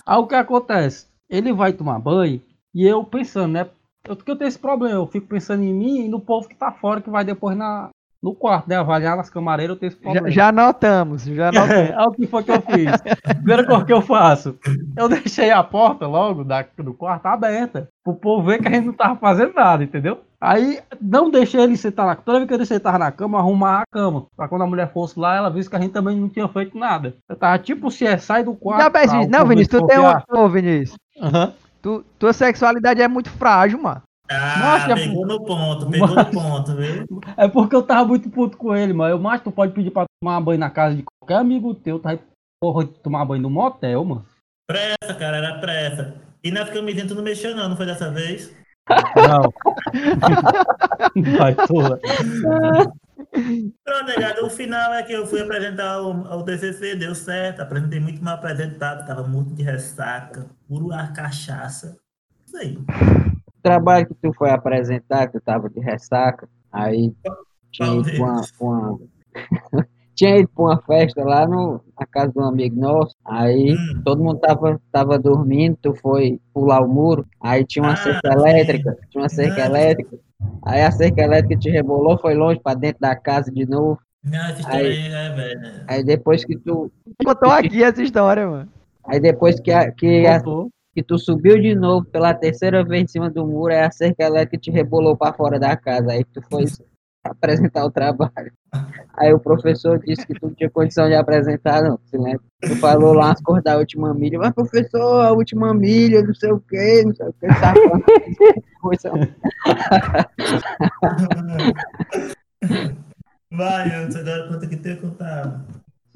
Aí o que acontece? Ele vai tomar banho e eu pensando, né? Eu, que eu tenho esse problema, eu fico pensando em mim e no povo que tá fora, que vai depois na, no quarto, né? Avaliar nas camareiras, eu tenho esse Já, problema. já anotamos, já anotamos. É, o que foi que eu fiz? Primeira coisa que eu faço, eu deixei a porta logo da, do quarto aberta, pro povo ver que a gente não tava fazendo nada, entendeu? Aí não deixei ele sentar na Toda vez que ele sentava na cama, arrumar a cama. Pra quando a mulher fosse lá, ela visse que a gente também não tinha feito nada. Eu tava tipo se é, sai do quarto. Já Não, povo Vinícius, tu tem um. Ô, Vinícius, Aham. tu, tua sexualidade é muito frágil, mano. Ah, pegou no ponto, pegou no ponto, viu? É porque eu tava muito puto com ele, mas eu, mas tu pode pedir pra tomar banho na casa de qualquer amigo teu, tá porra, de tomar banho no motel, mano. Pressa, cara, era pressa. E nas tu não mexeu não, não foi dessa vez? Não. Vai, porra. Pronto, negado, o final é que eu fui apresentar o, o TCC, deu certo, apresentei muito mal apresentado, tava muito de ressaca, puro ar cachaça. Isso aí. O trabalho que tu foi apresentar, que tu tava de ressaca, aí tinha ido pra uma, pra uma- tinha ido pra uma festa lá no, na casa de um amigo nosso, aí Hum. todo mundo tava, tava dormindo, tu foi pular o muro, aí tinha uma Ah, cerca sim. elétrica, tinha uma cerca Ah. elétrica, aí a cerca elétrica te rebolou, foi longe pra dentro da casa de novo, Não, essa história aí é velha. aí depois que tu, Contou aqui essa história, mano. aí depois que, a, que, a-. que tu subiu de novo pela terceira vez em cima do muro, aí a cerca elétrica te rebolou pra fora da casa, aí tu foi apresentar o trabalho. Aí o professor disse que tu não tinha condição de apresentar, não, se lembra? Tu falou lá as cores da última milha, mas professor, a última milha, não sei o que, não sei o que, tá falando coisa. Vai, eu agora conta que tem que contar.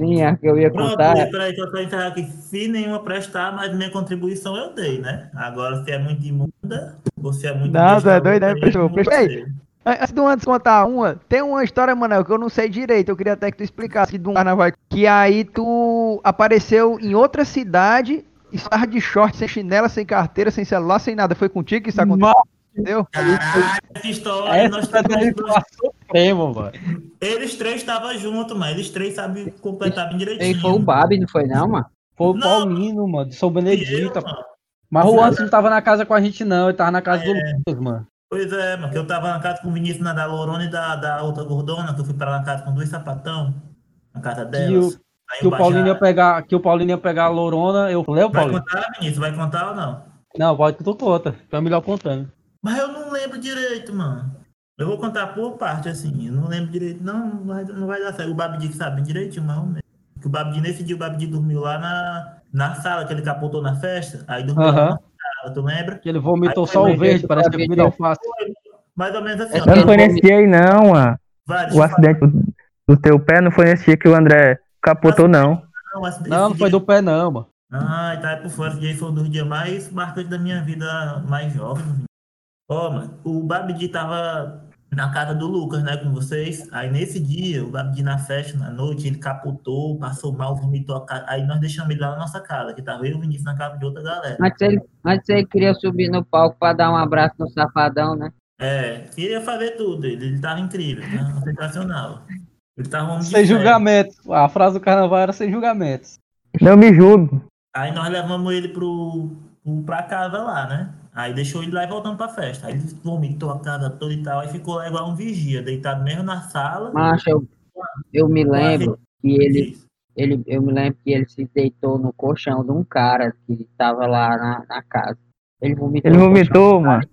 Sim, a que eu ia Pronto, contar. peraí, que eu só encerrar aqui. Se nenhuma prestar, mas minha contribuição eu dei, né? Agora, se é muito imunda, ou se é muito. Não, tu é doido, né? Prestou, você. Antes do antes contar uma, tem uma história, Manel, que eu não sei direito. Eu queria até que tu explicasse de um carnaval. Que aí tu apareceu em outra cidade estava de short, sem chinela, sem carteira, sem celular, sem nada. Foi contigo que isso aconteceu? Mas Entendeu? Caralho, essa história, nós essa é estamos suprema, mano. Eles três estavam juntos, mas eles três sabem completar bem E direitinho. foi o Babi, não foi não, mano? Foi o Não. Paulino, mano, de São E eu, Benedito. mano. Mas o Não. Anderson não tava na casa com a gente, não. Ele tava na casa do É. Lucas, mano. Pois é, mano, que eu tava na casa com o Vinícius na da Lorona e da, da outra gordona, que eu fui pra lá na casa com dois sapatão, na casa delas. Aí Que eu o Paulinho ia pegar, que o Paulinho ia pegar a Lorona. Eu falei, Vai Paulinho. contar, Vinícius? Vai contar ou não? Não, pode que tu conta. Tu é melhor contando. Mas eu não lembro direito, mano. Eu vou contar por parte, assim. Eu não lembro direito. Não, não vai, não vai dar certo. O Babidi que sabe direitinho, mas não. Que o Babidi, nesse dia, o Babidi dormiu lá na, na sala, que ele capotou na festa. Aí dormiu na sala, tu lembra? Que ele vomitou Aí só o verde, ver parece que que eu comida alface. Mais ou menos assim, É ó. Eu não foi Ele nesse dia aí, não, mano. O acidente do, do teu pé não foi nesse dia que o André capotou, não. Não, Não, não foi dia- do pé, não, mano. Ah, tá aí por fora. Esse dia foi um dos dias mais marcantes da minha vida mais jovem. Ó, mano, o Babidi tava na casa do Lucas, né, com vocês. Aí nesse dia, o Babidi na festa, na noite, ele capotou, passou mal, vomitou a casa. Aí nós deixamos ele lá na nossa casa, que tava eu e o Vinícius na casa de outra galera. Antes ele, antes ele queria subir no palco pra dar um abraço no safadão, né? É, queria fazer tudo. Ele, ele tava incrível, né? Sensacional. Ele tava um Sem julgamentos. A frase do carnaval era sem julgamentos. Não me julgo. Aí nós levamos ele pro, pro, pra casa lá, né? Aí deixou ele lá e voltamos pra festa. Aí ele vomitou a casa toda e tal. Aí ficou lá igual um vigia, deitado mesmo na sala. Mas eu, eu me lembro que ele, ele, eu me lembro que ele se deitou no colchão de um cara que tava lá na, na casa. Ele vomitou. Ele colchão vomitou, mano.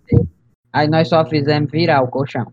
Aí nós só fizemos virar o colchão.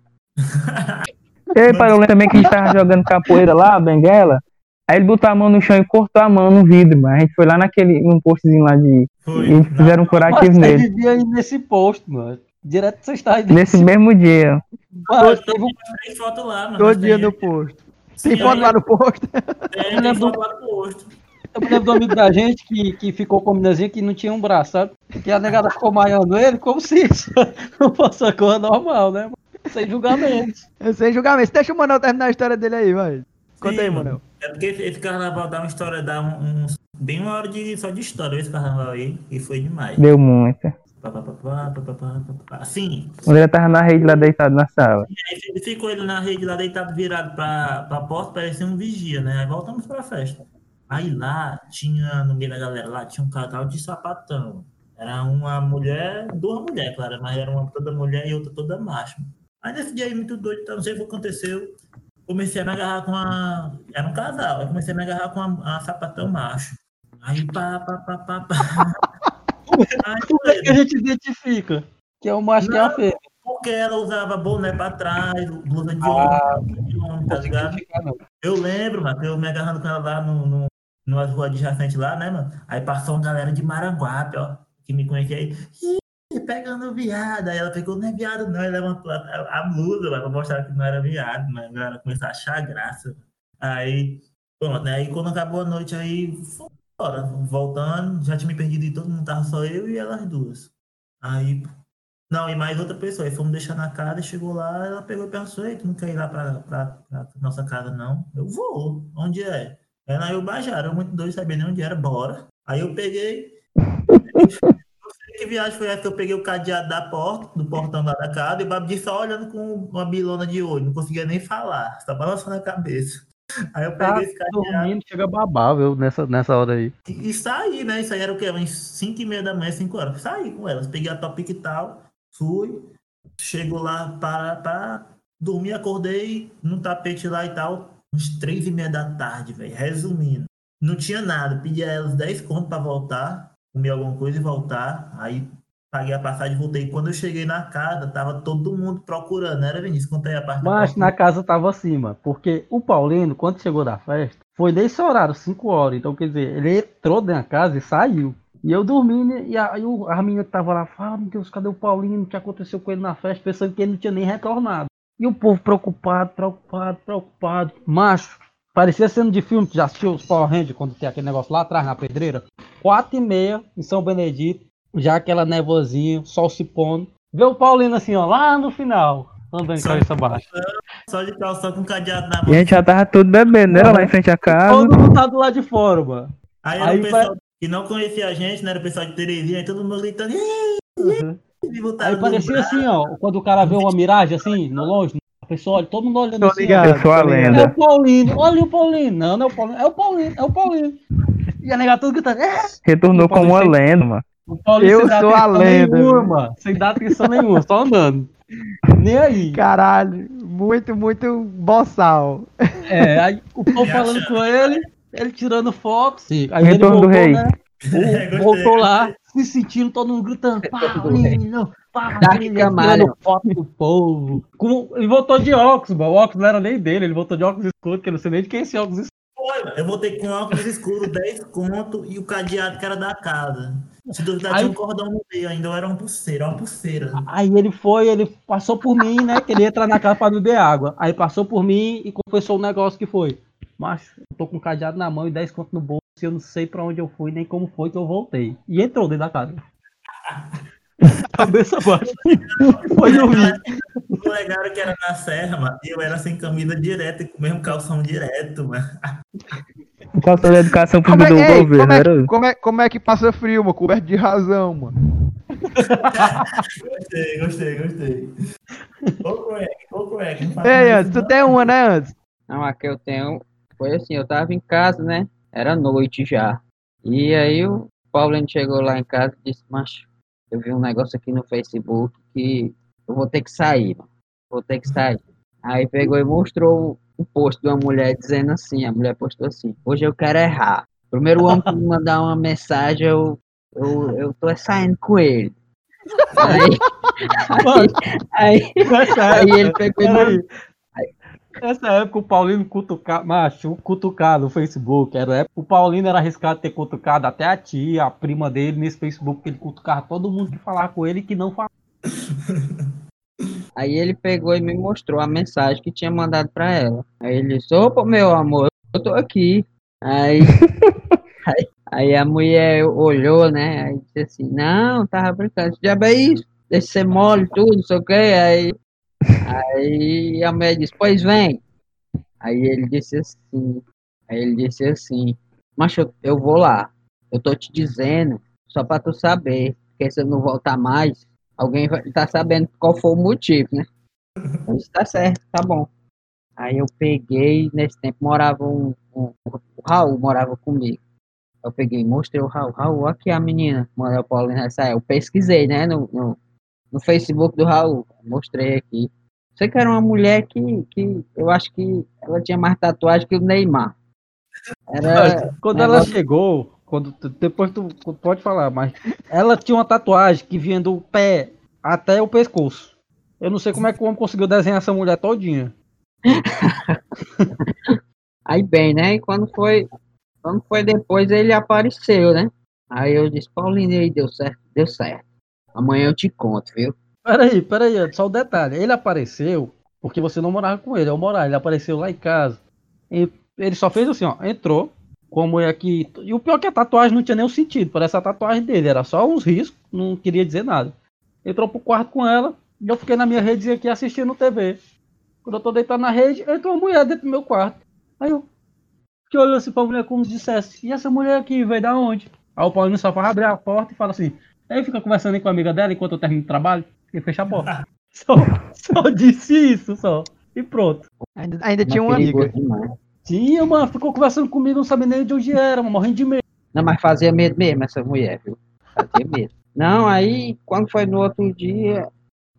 Ei, pai, eu lembro também que a gente tava jogando capoeira lá, benguela. Aí ele botou a mão no chão e cortou a mão no vidro, mano. A gente foi lá naquele, num postzinho lá de. Foi. E fizeram um Mas curativo você nele. devia ir nesse posto, mano. Direto você está aí Nesse mesmo dia. Mas teve um Três fotos lá, mano. Todo dia no posto. Sim, Tem foto aí- lá no posto. Tem, tem foto lá no posto. Eu me lembro do amigo da gente que, que ficou com a meninazinha que não tinha um braço, sabe? Que a negada ficou maiando ele como se isso não fosse uma coisa normal, né? mano? Sem julgamentos. Eu sei julgamento. Deixa o Manel terminar a história dele aí, vai. Conta aí, Sim, Manel. É porque esse, carnaval dá uma história, dá um- Bem uma hora de, só de história esse carnaval aí, e foi demais. Deu muita. Assim. O ele tava na rede lá deitado na sala. É, ele ficou ele na rede lá deitado, virado pra, pra porta, parecia um vigia, né? Aí voltamos pra festa. Aí lá tinha, no meio da galera lá, tinha um casal de sapatão. Era uma mulher, duas mulheres, claro, mas era uma toda mulher e outra toda macho. Aí nesse dia aí, muito doido, então, não sei o que aconteceu. Comecei a me agarrar com a. Era um casal, eu comecei a me agarrar com a, a sapatão macho. Aí pá, pá, pá, pá, pá. Aí, Como é que a gente identifica? Que é o macho que é a fêmea. porque ela usava boné pra trás, blusa de Ah, homem, de homem, tá ligado? Eu lembro, mano, eu me agarrando com ela lá no, no, numa rua adjacente lá, né, mano? Aí passou uma galera de Maranguape, ó, que me conhecia aí. Ih, pegando viado. Aí ela pegou, não é viado, não. Aí levantou a, a, a blusa lá pra mostrar que não era viado, mas a galera começou a achar graça. Aí, pronto, né? Aí quando acabou a noite, aí, fora, voltando, já tinha me perdido e todo mundo tava só eu e elas duas. Aí, não, e mais outra pessoa. Aí fomos deixar na casa chegou lá, ela pegou e pensou, ei, tu não quer ir lá pra, pra, pra nossa casa, não? Eu vou. Onde é? Era eu Bajara, eu muito doido, sabia nem onde era, bora. Aí eu peguei. Que viagem foi essa que eu peguei o cadeado da porta, do portão lá da casa, e o Babi só olhando com uma bilona de olho, não conseguia nem falar, só balançando a cabeça. Aí eu Tá peguei esse cadeado dormindo, chega babável nessa, nessa hora aí. e, e saí, né? Isso aí era o quê? Umas 5 e meia da manhã, 5 horas. Saí com elas, peguei a topic e tal, fui, chego lá para, para dormir, acordei no tapete lá e tal, uns 3 e meia da tarde, velho. Resumindo, não tinha nada, pedi a elas 10 conto para voltar, comer alguma coisa e voltar. Aí paguei a passagem e voltei. Quando eu cheguei na casa, tava todo mundo procurando, né? era Vinícius? Contei a parte Mas na casa tava assim, mano. Porque o Paulino, quando chegou da festa, foi nesse horário, 5 horas. Então, quer dizer, ele entrou dentro da casa e saiu. E eu dormindo, e aí a menina que tava lá, fala, meu Deus, cadê o Paulino? O que aconteceu com ele na festa? Pensando que ele não tinha nem retornado. E o povo preocupado, preocupado, preocupado. Macho, parecia sendo de filme, tu já assistiu os Power Rangers, quando tem aquele negócio lá atrás, na pedreira? Quatro e meia, em São Benedito, já aquela nevozinha, sol se pondo. Vê o Paulino assim, ó, lá no final, andando de Só- cabeça baixa. Só de calção com cadeado na E mão. a gente já tava tudo bebendo, né? Lá em frente à casa. Todo mundo tá do lado de fora, mano. Aí, Aí o pessoal que não conhecia a gente, né? Era o pessoal de Terezinha, e todo mundo gritando. Uhum. E Aí parecia assim, ó, quando o cara vê uma miragem assim, no longe, a pessoa olha, todo mundo olhando Tô assim. ligado. Eu sou a ligado. É lenda. o Paulino, olha o Paulino. Não, não é o Paulino, é o Paulino, é o Paulino. E a nega tudo gritando, é Retornou como uma lenda, mano. O Paulino Eu sem dar sou a lenda, Nenhuma, sem dar atenção nenhuma, só andando. Nem aí. Caralho, muito, muito boçal. É, aí o povo falando achando. com ele, ele tirando foto. Sim. Aí Retorno do ele voltou, rei. né? É, O- voltou lá, se sentindo, todo mundo gritando, Paulino, Camalho. tirando foto do povo. Com- ele voltou de óculos, mano. O óculos não era nem dele, ele voltou de óculos escuros, que eu não sei nem de quem é esse óculos escuro. Eu voltei com óculos escuros, 10 conto e o cadeado que era da casa. Se duvidar, Aí- tinha um cordão no meio ainda, era uma pulseira, uma pulseira. Aí ele foi, ele passou por mim, né? Queria entrar na casa pra beber água. Aí passou por mim e confessou o negócio que foi. Mas eu tô com o cadeado na mão e 10 conto no bolso e eu não sei pra onde eu fui, nem como foi que eu voltei. E entrou dentro da casa. Cabeça baixa. Foi dormir. O legal era que era na serra, mano, eu era sem camisa direto e com o mesmo calção direto, mano. Calção da educação Como pública é, do ei, governo, como, é, era? como, é, como é que passa frio, mano? Coberto de razão, mano. Gostei, gostei, gostei. Ô, Craig, ô, Craig, Ei, Antes, tu tem uma, né, Antes? Não, a que eu tenho foi assim, eu tava em casa, né? Era noite já. E aí o Paulinho chegou lá em casa e disse, macho, eu vi um negócio aqui no Facebook que eu vou ter que sair, mano. Vou ter que sair. Aí pegou e mostrou um post de uma mulher dizendo assim, a mulher postou assim, hoje eu quero errar. Primeiro homem que me mandar uma mensagem, eu, eu, eu tô saindo com ele. Aí, Mano, aí, nessa aí época, ele pegou e mandou peraí. Nessa época o Paulino cutucado, macho, cutucado no Facebook. Era a época, o Paulino era arriscado ter cutucado até a tia, a prima dele nesse Facebook, que ele cutucava todo mundo que falava com ele e que não falava. Aí ele pegou e me mostrou a mensagem que tinha mandado pra ela. Aí ele disse, opa, meu amor, eu tô aqui. Aí, aí, aí a mulher olhou, né? Aí disse assim, não, tava brincando. Diabo é isso? Deixa ser mole tudo, não sei o quê. Aí, aí a mulher disse, pois vem. Aí ele disse assim, aí ele disse assim, mas eu, eu vou lá. Eu tô te dizendo, só pra tu saber, porque se eu não voltar mais, alguém vai estar sabendo qual foi o motivo, né? Disse, tá certo, tá bom. Aí eu peguei, nesse tempo morava um, um- o Raul morava comigo. Eu peguei mostrei o Raul. Raul, aqui a menina, mandou o Paulinho nessa Eu pesquisei, né, no, no, no Facebook do Raul. Mostrei aqui. Sei que era uma mulher que, que eu acho que ela tinha mais tatuagem que o Neymar. Era, Quando negócio- ela chegou, quando depois tu tu pode falar, mas ela tinha uma tatuagem que vinha do pé até o pescoço. Eu não sei como é que o homem conseguiu desenhar essa mulher todinha. Aí bem, né? E quando foi, quando foi depois, ele apareceu, né? Aí eu disse, Paulinho, aí deu certo, deu certo. Amanhã eu te conto, viu? Peraí, peraí, só um detalhe. Ele apareceu porque você não morava com ele, eu morava. Ele apareceu lá em casa. E ele só fez assim, ó, entrou. Como é que. E o pior é que a tatuagem não tinha nenhum sentido. Parece a tatuagem dele, era só uns riscos, não queria dizer nada. Entrou pro quarto com ela, e eu fiquei na minha rede aqui assistindo TV. Quando eu tô deitado na rede, entrou uma mulher dentro do meu quarto. Aí eu fiquei olhando assim pra mulher como se dissesse, e essa mulher aqui veio da onde? Aí o Paulinho só faz abrir a porta e fala assim, aí fica conversando aí com a amiga dela enquanto eu termino o trabalho e fecha a porta. Só, só disse isso, só. E pronto. Ainda, ainda tinha uma Mas amiga. demais. Tinha, mano, ficou conversando comigo, não sabia nem de onde era, mano, morrendo de medo. Não, mas fazia medo mesmo essa mulher, viu? Fazia medo. Não, aí quando foi no outro dia.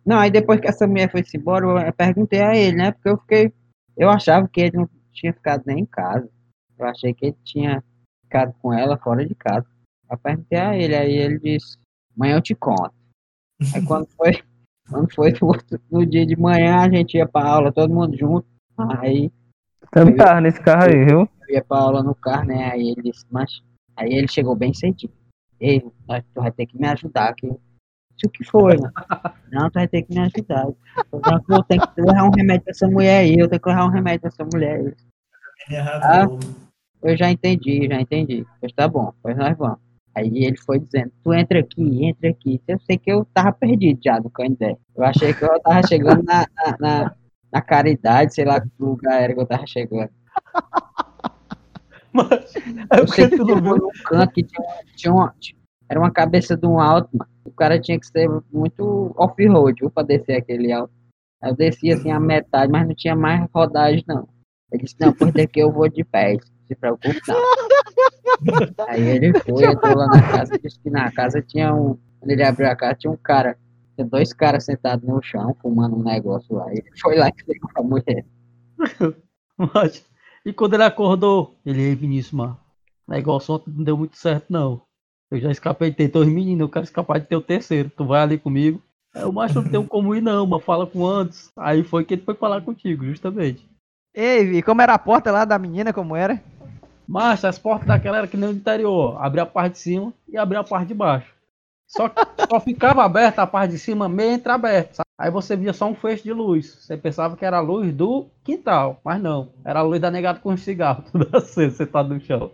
Não, aí depois que essa mulher foi embora, eu- perguntei a ele, né? Porque eu fiquei. Eu achava que ele não tinha ficado nem em casa. Eu achei que ele tinha ficado com ela fora de casa. Eu perguntei a ele, aí ele disse, amanhã eu te conto. Aí quando foi, quando foi no dia de manhã, a gente ia pra aula, todo mundo junto. Aí Também tava nesse carro aí, viu? eu ia pra aula no carro, né? Aí ele disse, mas. Aí ele chegou bem cedinho. Ei, tu vai ter que me ajudar aqui. Isso que foi, mano? Não, tu vai ter que me ajudar. Eu falei, "Pô, tem que levar um remédio pra essa mulher aí, eu tenho que levar um remédio pra essa mulher aí. Me arrasou. Eu já entendi, já entendi. Pois tá bom, pois nós vamos. Aí ele foi dizendo, tu entra aqui, entra aqui. Eu sei que eu tava perdido já do Canindé. Eu achei que eu tava chegando na, na, na, na caridade, sei lá que lugar era que eu tava chegando. Mas é Eu sei que chegou viu. num canto que tinha, tinha uma, era uma cabeça de um alto, mano. O cara tinha que ser muito off-road, pra descer aquele alto. Aí eu desci assim a metade, mas não tinha mais rodagem, não. Ele disse, não, por daqui eu vou de pé, não se preocupe não. Aí ele foi, entrou lá na casa, disse que na casa tinha um. Quando ele abriu a casa, tinha um cara, tinha dois caras sentados no chão, fumando um negócio lá. Ele foi lá que pegou a mulher. Mas- E quando ele acordou, ele, ei, Vinícius, mano, o negócio ontem não deu muito certo, não. Eu já escapei de ter dois meninos, eu quero escapar de ter o terceiro. Tu vai ali comigo? Aí o macho não tem como ir, não, mas fala com antes. Aí foi que ele foi falar contigo, justamente. Ei, Vi, como era a porta lá da menina, como era? Mas as portas daquela era que nem o interior. Abria a parte de cima e abria a parte de baixo. Só, só ficava aberta a parte de cima meio entreaberta. sabe? Aí você via só um feixe de luz. Você pensava que era a luz do quintal, mas não. Era a luz da negada com um cigarro, tudo assim, sentado no chão.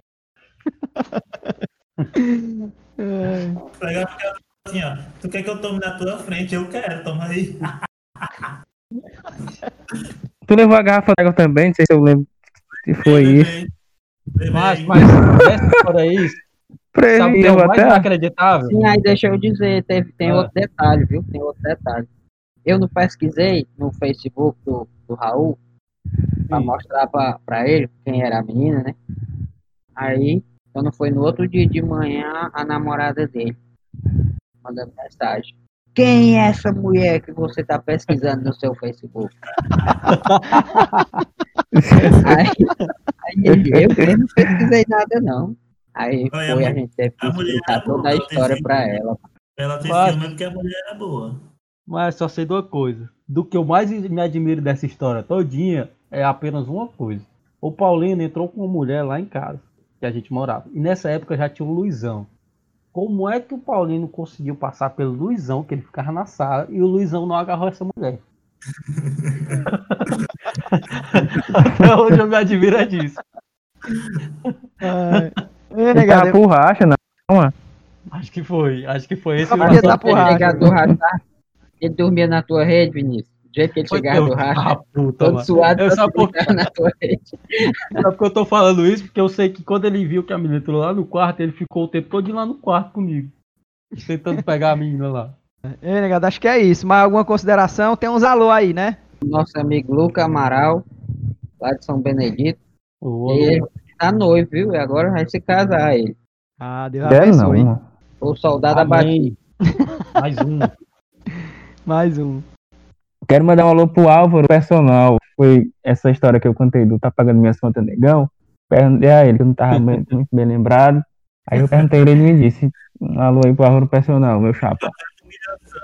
Falou assim, ó. Tu quer que eu tome na tua frente? Eu quero, toma aí. Tu levou a garrafa d'água também, não sei se eu lembro se foi isso. Mas, mas história aí, Pra ele, sabe o que é mais até. inacreditável? Sim, aí deixa eu dizer, teve, tem Ah. outro detalhe, viu? Tem outro detalhe. Eu não pesquisei no Facebook do, do Raul pra Sim. mostrar pra, pra ele quem era a menina, né? Aí, quando foi no outro dia de manhã, a namorada dele mandando mensagem. Quem é essa mulher que você tá pesquisando no seu Facebook? Aí, aí ele, eu, eu não pesquisei nada, não. Aí Olha, foi, a a gente teve que explicar toda a história filho. ela. Ela tem Mas- ciúme porque a mulher era boa. Mas só sei de uma coisa. Do que eu mais me admiro dessa história todinha é apenas uma coisa. O Paulino entrou com uma mulher lá em casa, que a gente morava. E nessa época já tinha o Luizão. Como é que o Paulino conseguiu passar pelo Luizão, que ele ficava na sala, e o Luizão não agarrou essa mulher? Até hoje eu me admiro é disso. Ai. Ele negado, tava por racha, não. mano. Acho que foi. Acho que foi esse Só porque tá do racha, tá? Ele dormia na tua rede, Vinícius. Do jeito que ele Foi chegava do racha, Ah, puta, todo mano. suado, Eu só por- na tua rede. Sabe por que eu tô falando isso? Porque eu sei que quando ele viu que a menina entrou lá no quarto, ele ficou o tempo todo lá no quarto comigo. Tentando pegar a menina lá. Ei, negado, acho que é isso. Mais alguma consideração? Tem uns alô aí, né? Nosso amigo Luca Amaral, lá de São Benedito. Ô, E ele tá noivo, viu? E agora vai se casar ele. Ah, Deus não, abençoe. mano. O soldado abatido. Mais um. Mais um. Quero mandar um alô pro Álvaro personal. Foi essa história que eu contei do tá pagando minhas contas negão. Perguntei a ele, que eu não tava muito bem lembrado. Aí eu perguntei ele e me disse: um alô aí pro Álvaro personal, meu chapa.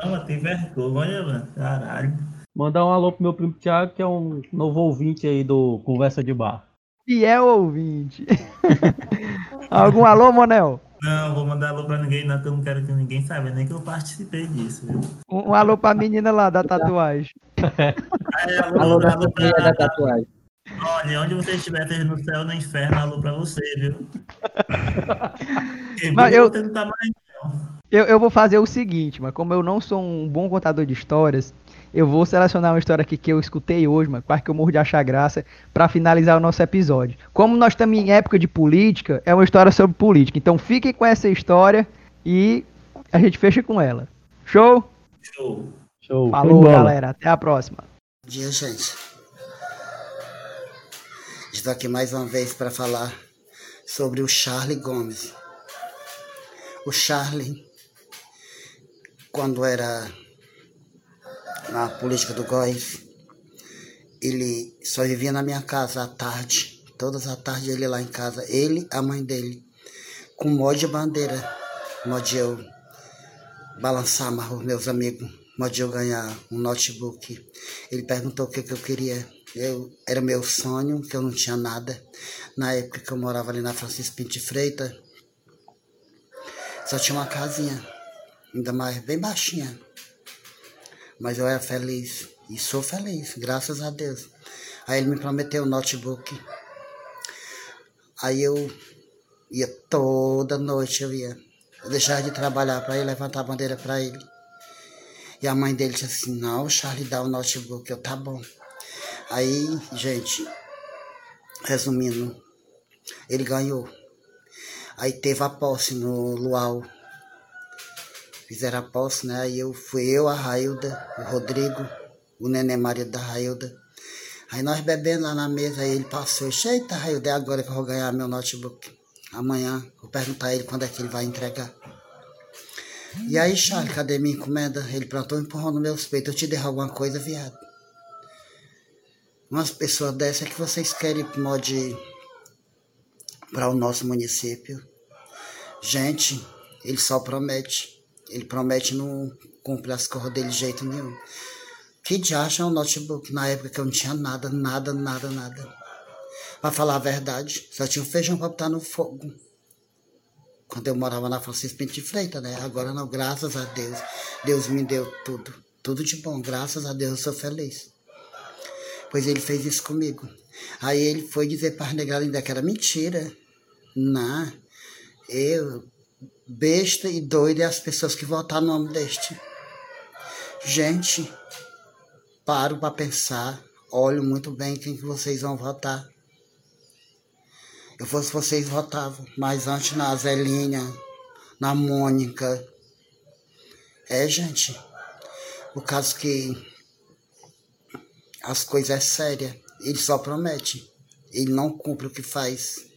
Não, tem vergonha, mano. Caralho. Mandar um alô pro meu primo Thiago, que é um novo ouvinte aí do Conversa de Bar. Fiel ouvinte. Algum alô, Monel? Não, vou mandar alô pra ninguém, não, que eu não quero que ninguém saiba, nem que eu participei disso, viu? Um, um alô pra menina lá da tatuagem. Aí, alô, Alô da alô pra... da tatuagem. Olha, onde você estiver, seja no céu ou no inferno, alô pra você, viu? Porque Mas eu- você não tá mais Eu, eu vou fazer o seguinte, mas como eu não sou um bom contador de histórias, eu vou selecionar uma história aqui que eu escutei hoje, mas quase que eu morro de achar graça, pra finalizar o nosso episódio. Como nós estamos em época de política, é uma história sobre política. Então fiquem com essa história e a gente fecha com ela. Show? show. Show. Falou, galera. Até a próxima. Bom dia, gente. Estou aqui mais uma vez para falar sobre o Charlie Gomes. O Charlie, quando era na política do Góis, ele só vivia na minha casa à tarde. Todas as tardes ele lá em casa, ele, a mãe dele, com mod de bandeira, mod de eu balançar mais os meus amigos, mod de eu ganhar um notebook. Ele perguntou o que, que eu queria. Eu, era meu sonho, que eu não tinha nada. Na época que eu morava ali na Francisco Pinto Freitas, só tinha uma casinha, ainda mais bem baixinha. Mas eu era feliz e sou feliz, graças a Deus. Aí ele me prometeu o notebook. Aí eu ia toda noite, eu ia. Eu deixava de trabalhar para ir levantar a bandeira para ele. E a mãe dele disse assim, não, Charlie, dá o notebook. Eu, tá bom. Aí, gente, resumindo, Ele ganhou. Aí teve a posse no Luau. Fizeram a posse, né? Aí eu fui eu, a Railda, o Rodrigo, o neném marido da Railda. Aí nós bebendo lá na mesa, aí ele passou, eita, Railda, é agora que eu vou ganhar meu notebook. Amanhã, vou perguntar a ele quando é que ele vai entregar. E aí, Charles, cadê minha encomenda? Ele plantou um empurrão no meus peitos. Eu te derro alguma coisa, viado? Umas pessoas dessas que vocês querem mod para o nosso município. Gente, ele só promete. Ele promete não cumprir as coisas dele de jeito nenhum. Que diacho é um notebook? Na época que eu não tinha nada, nada, nada, nada. Pra falar a verdade, só tinha um feijão pra botar no fogo. Quando eu morava na Francisco Pinto de Freitas, né? Agora não, graças a Deus. Deus me deu tudo. Tudo de bom, graças a Deus eu sou feliz. Pois ele fez isso comigo. Aí ele foi dizer para as negras ainda que era mentira. Não. Eu, besta e doida, é as pessoas que votaram no nome deste. Gente, paro para pensar, olho muito bem quem que vocês vão votar. Eu fosse vocês votavam, mas antes na Zelinha, na Mônica. É, gente, o caso que as coisas é séria, ele só promete, ele não cumpre o que faz.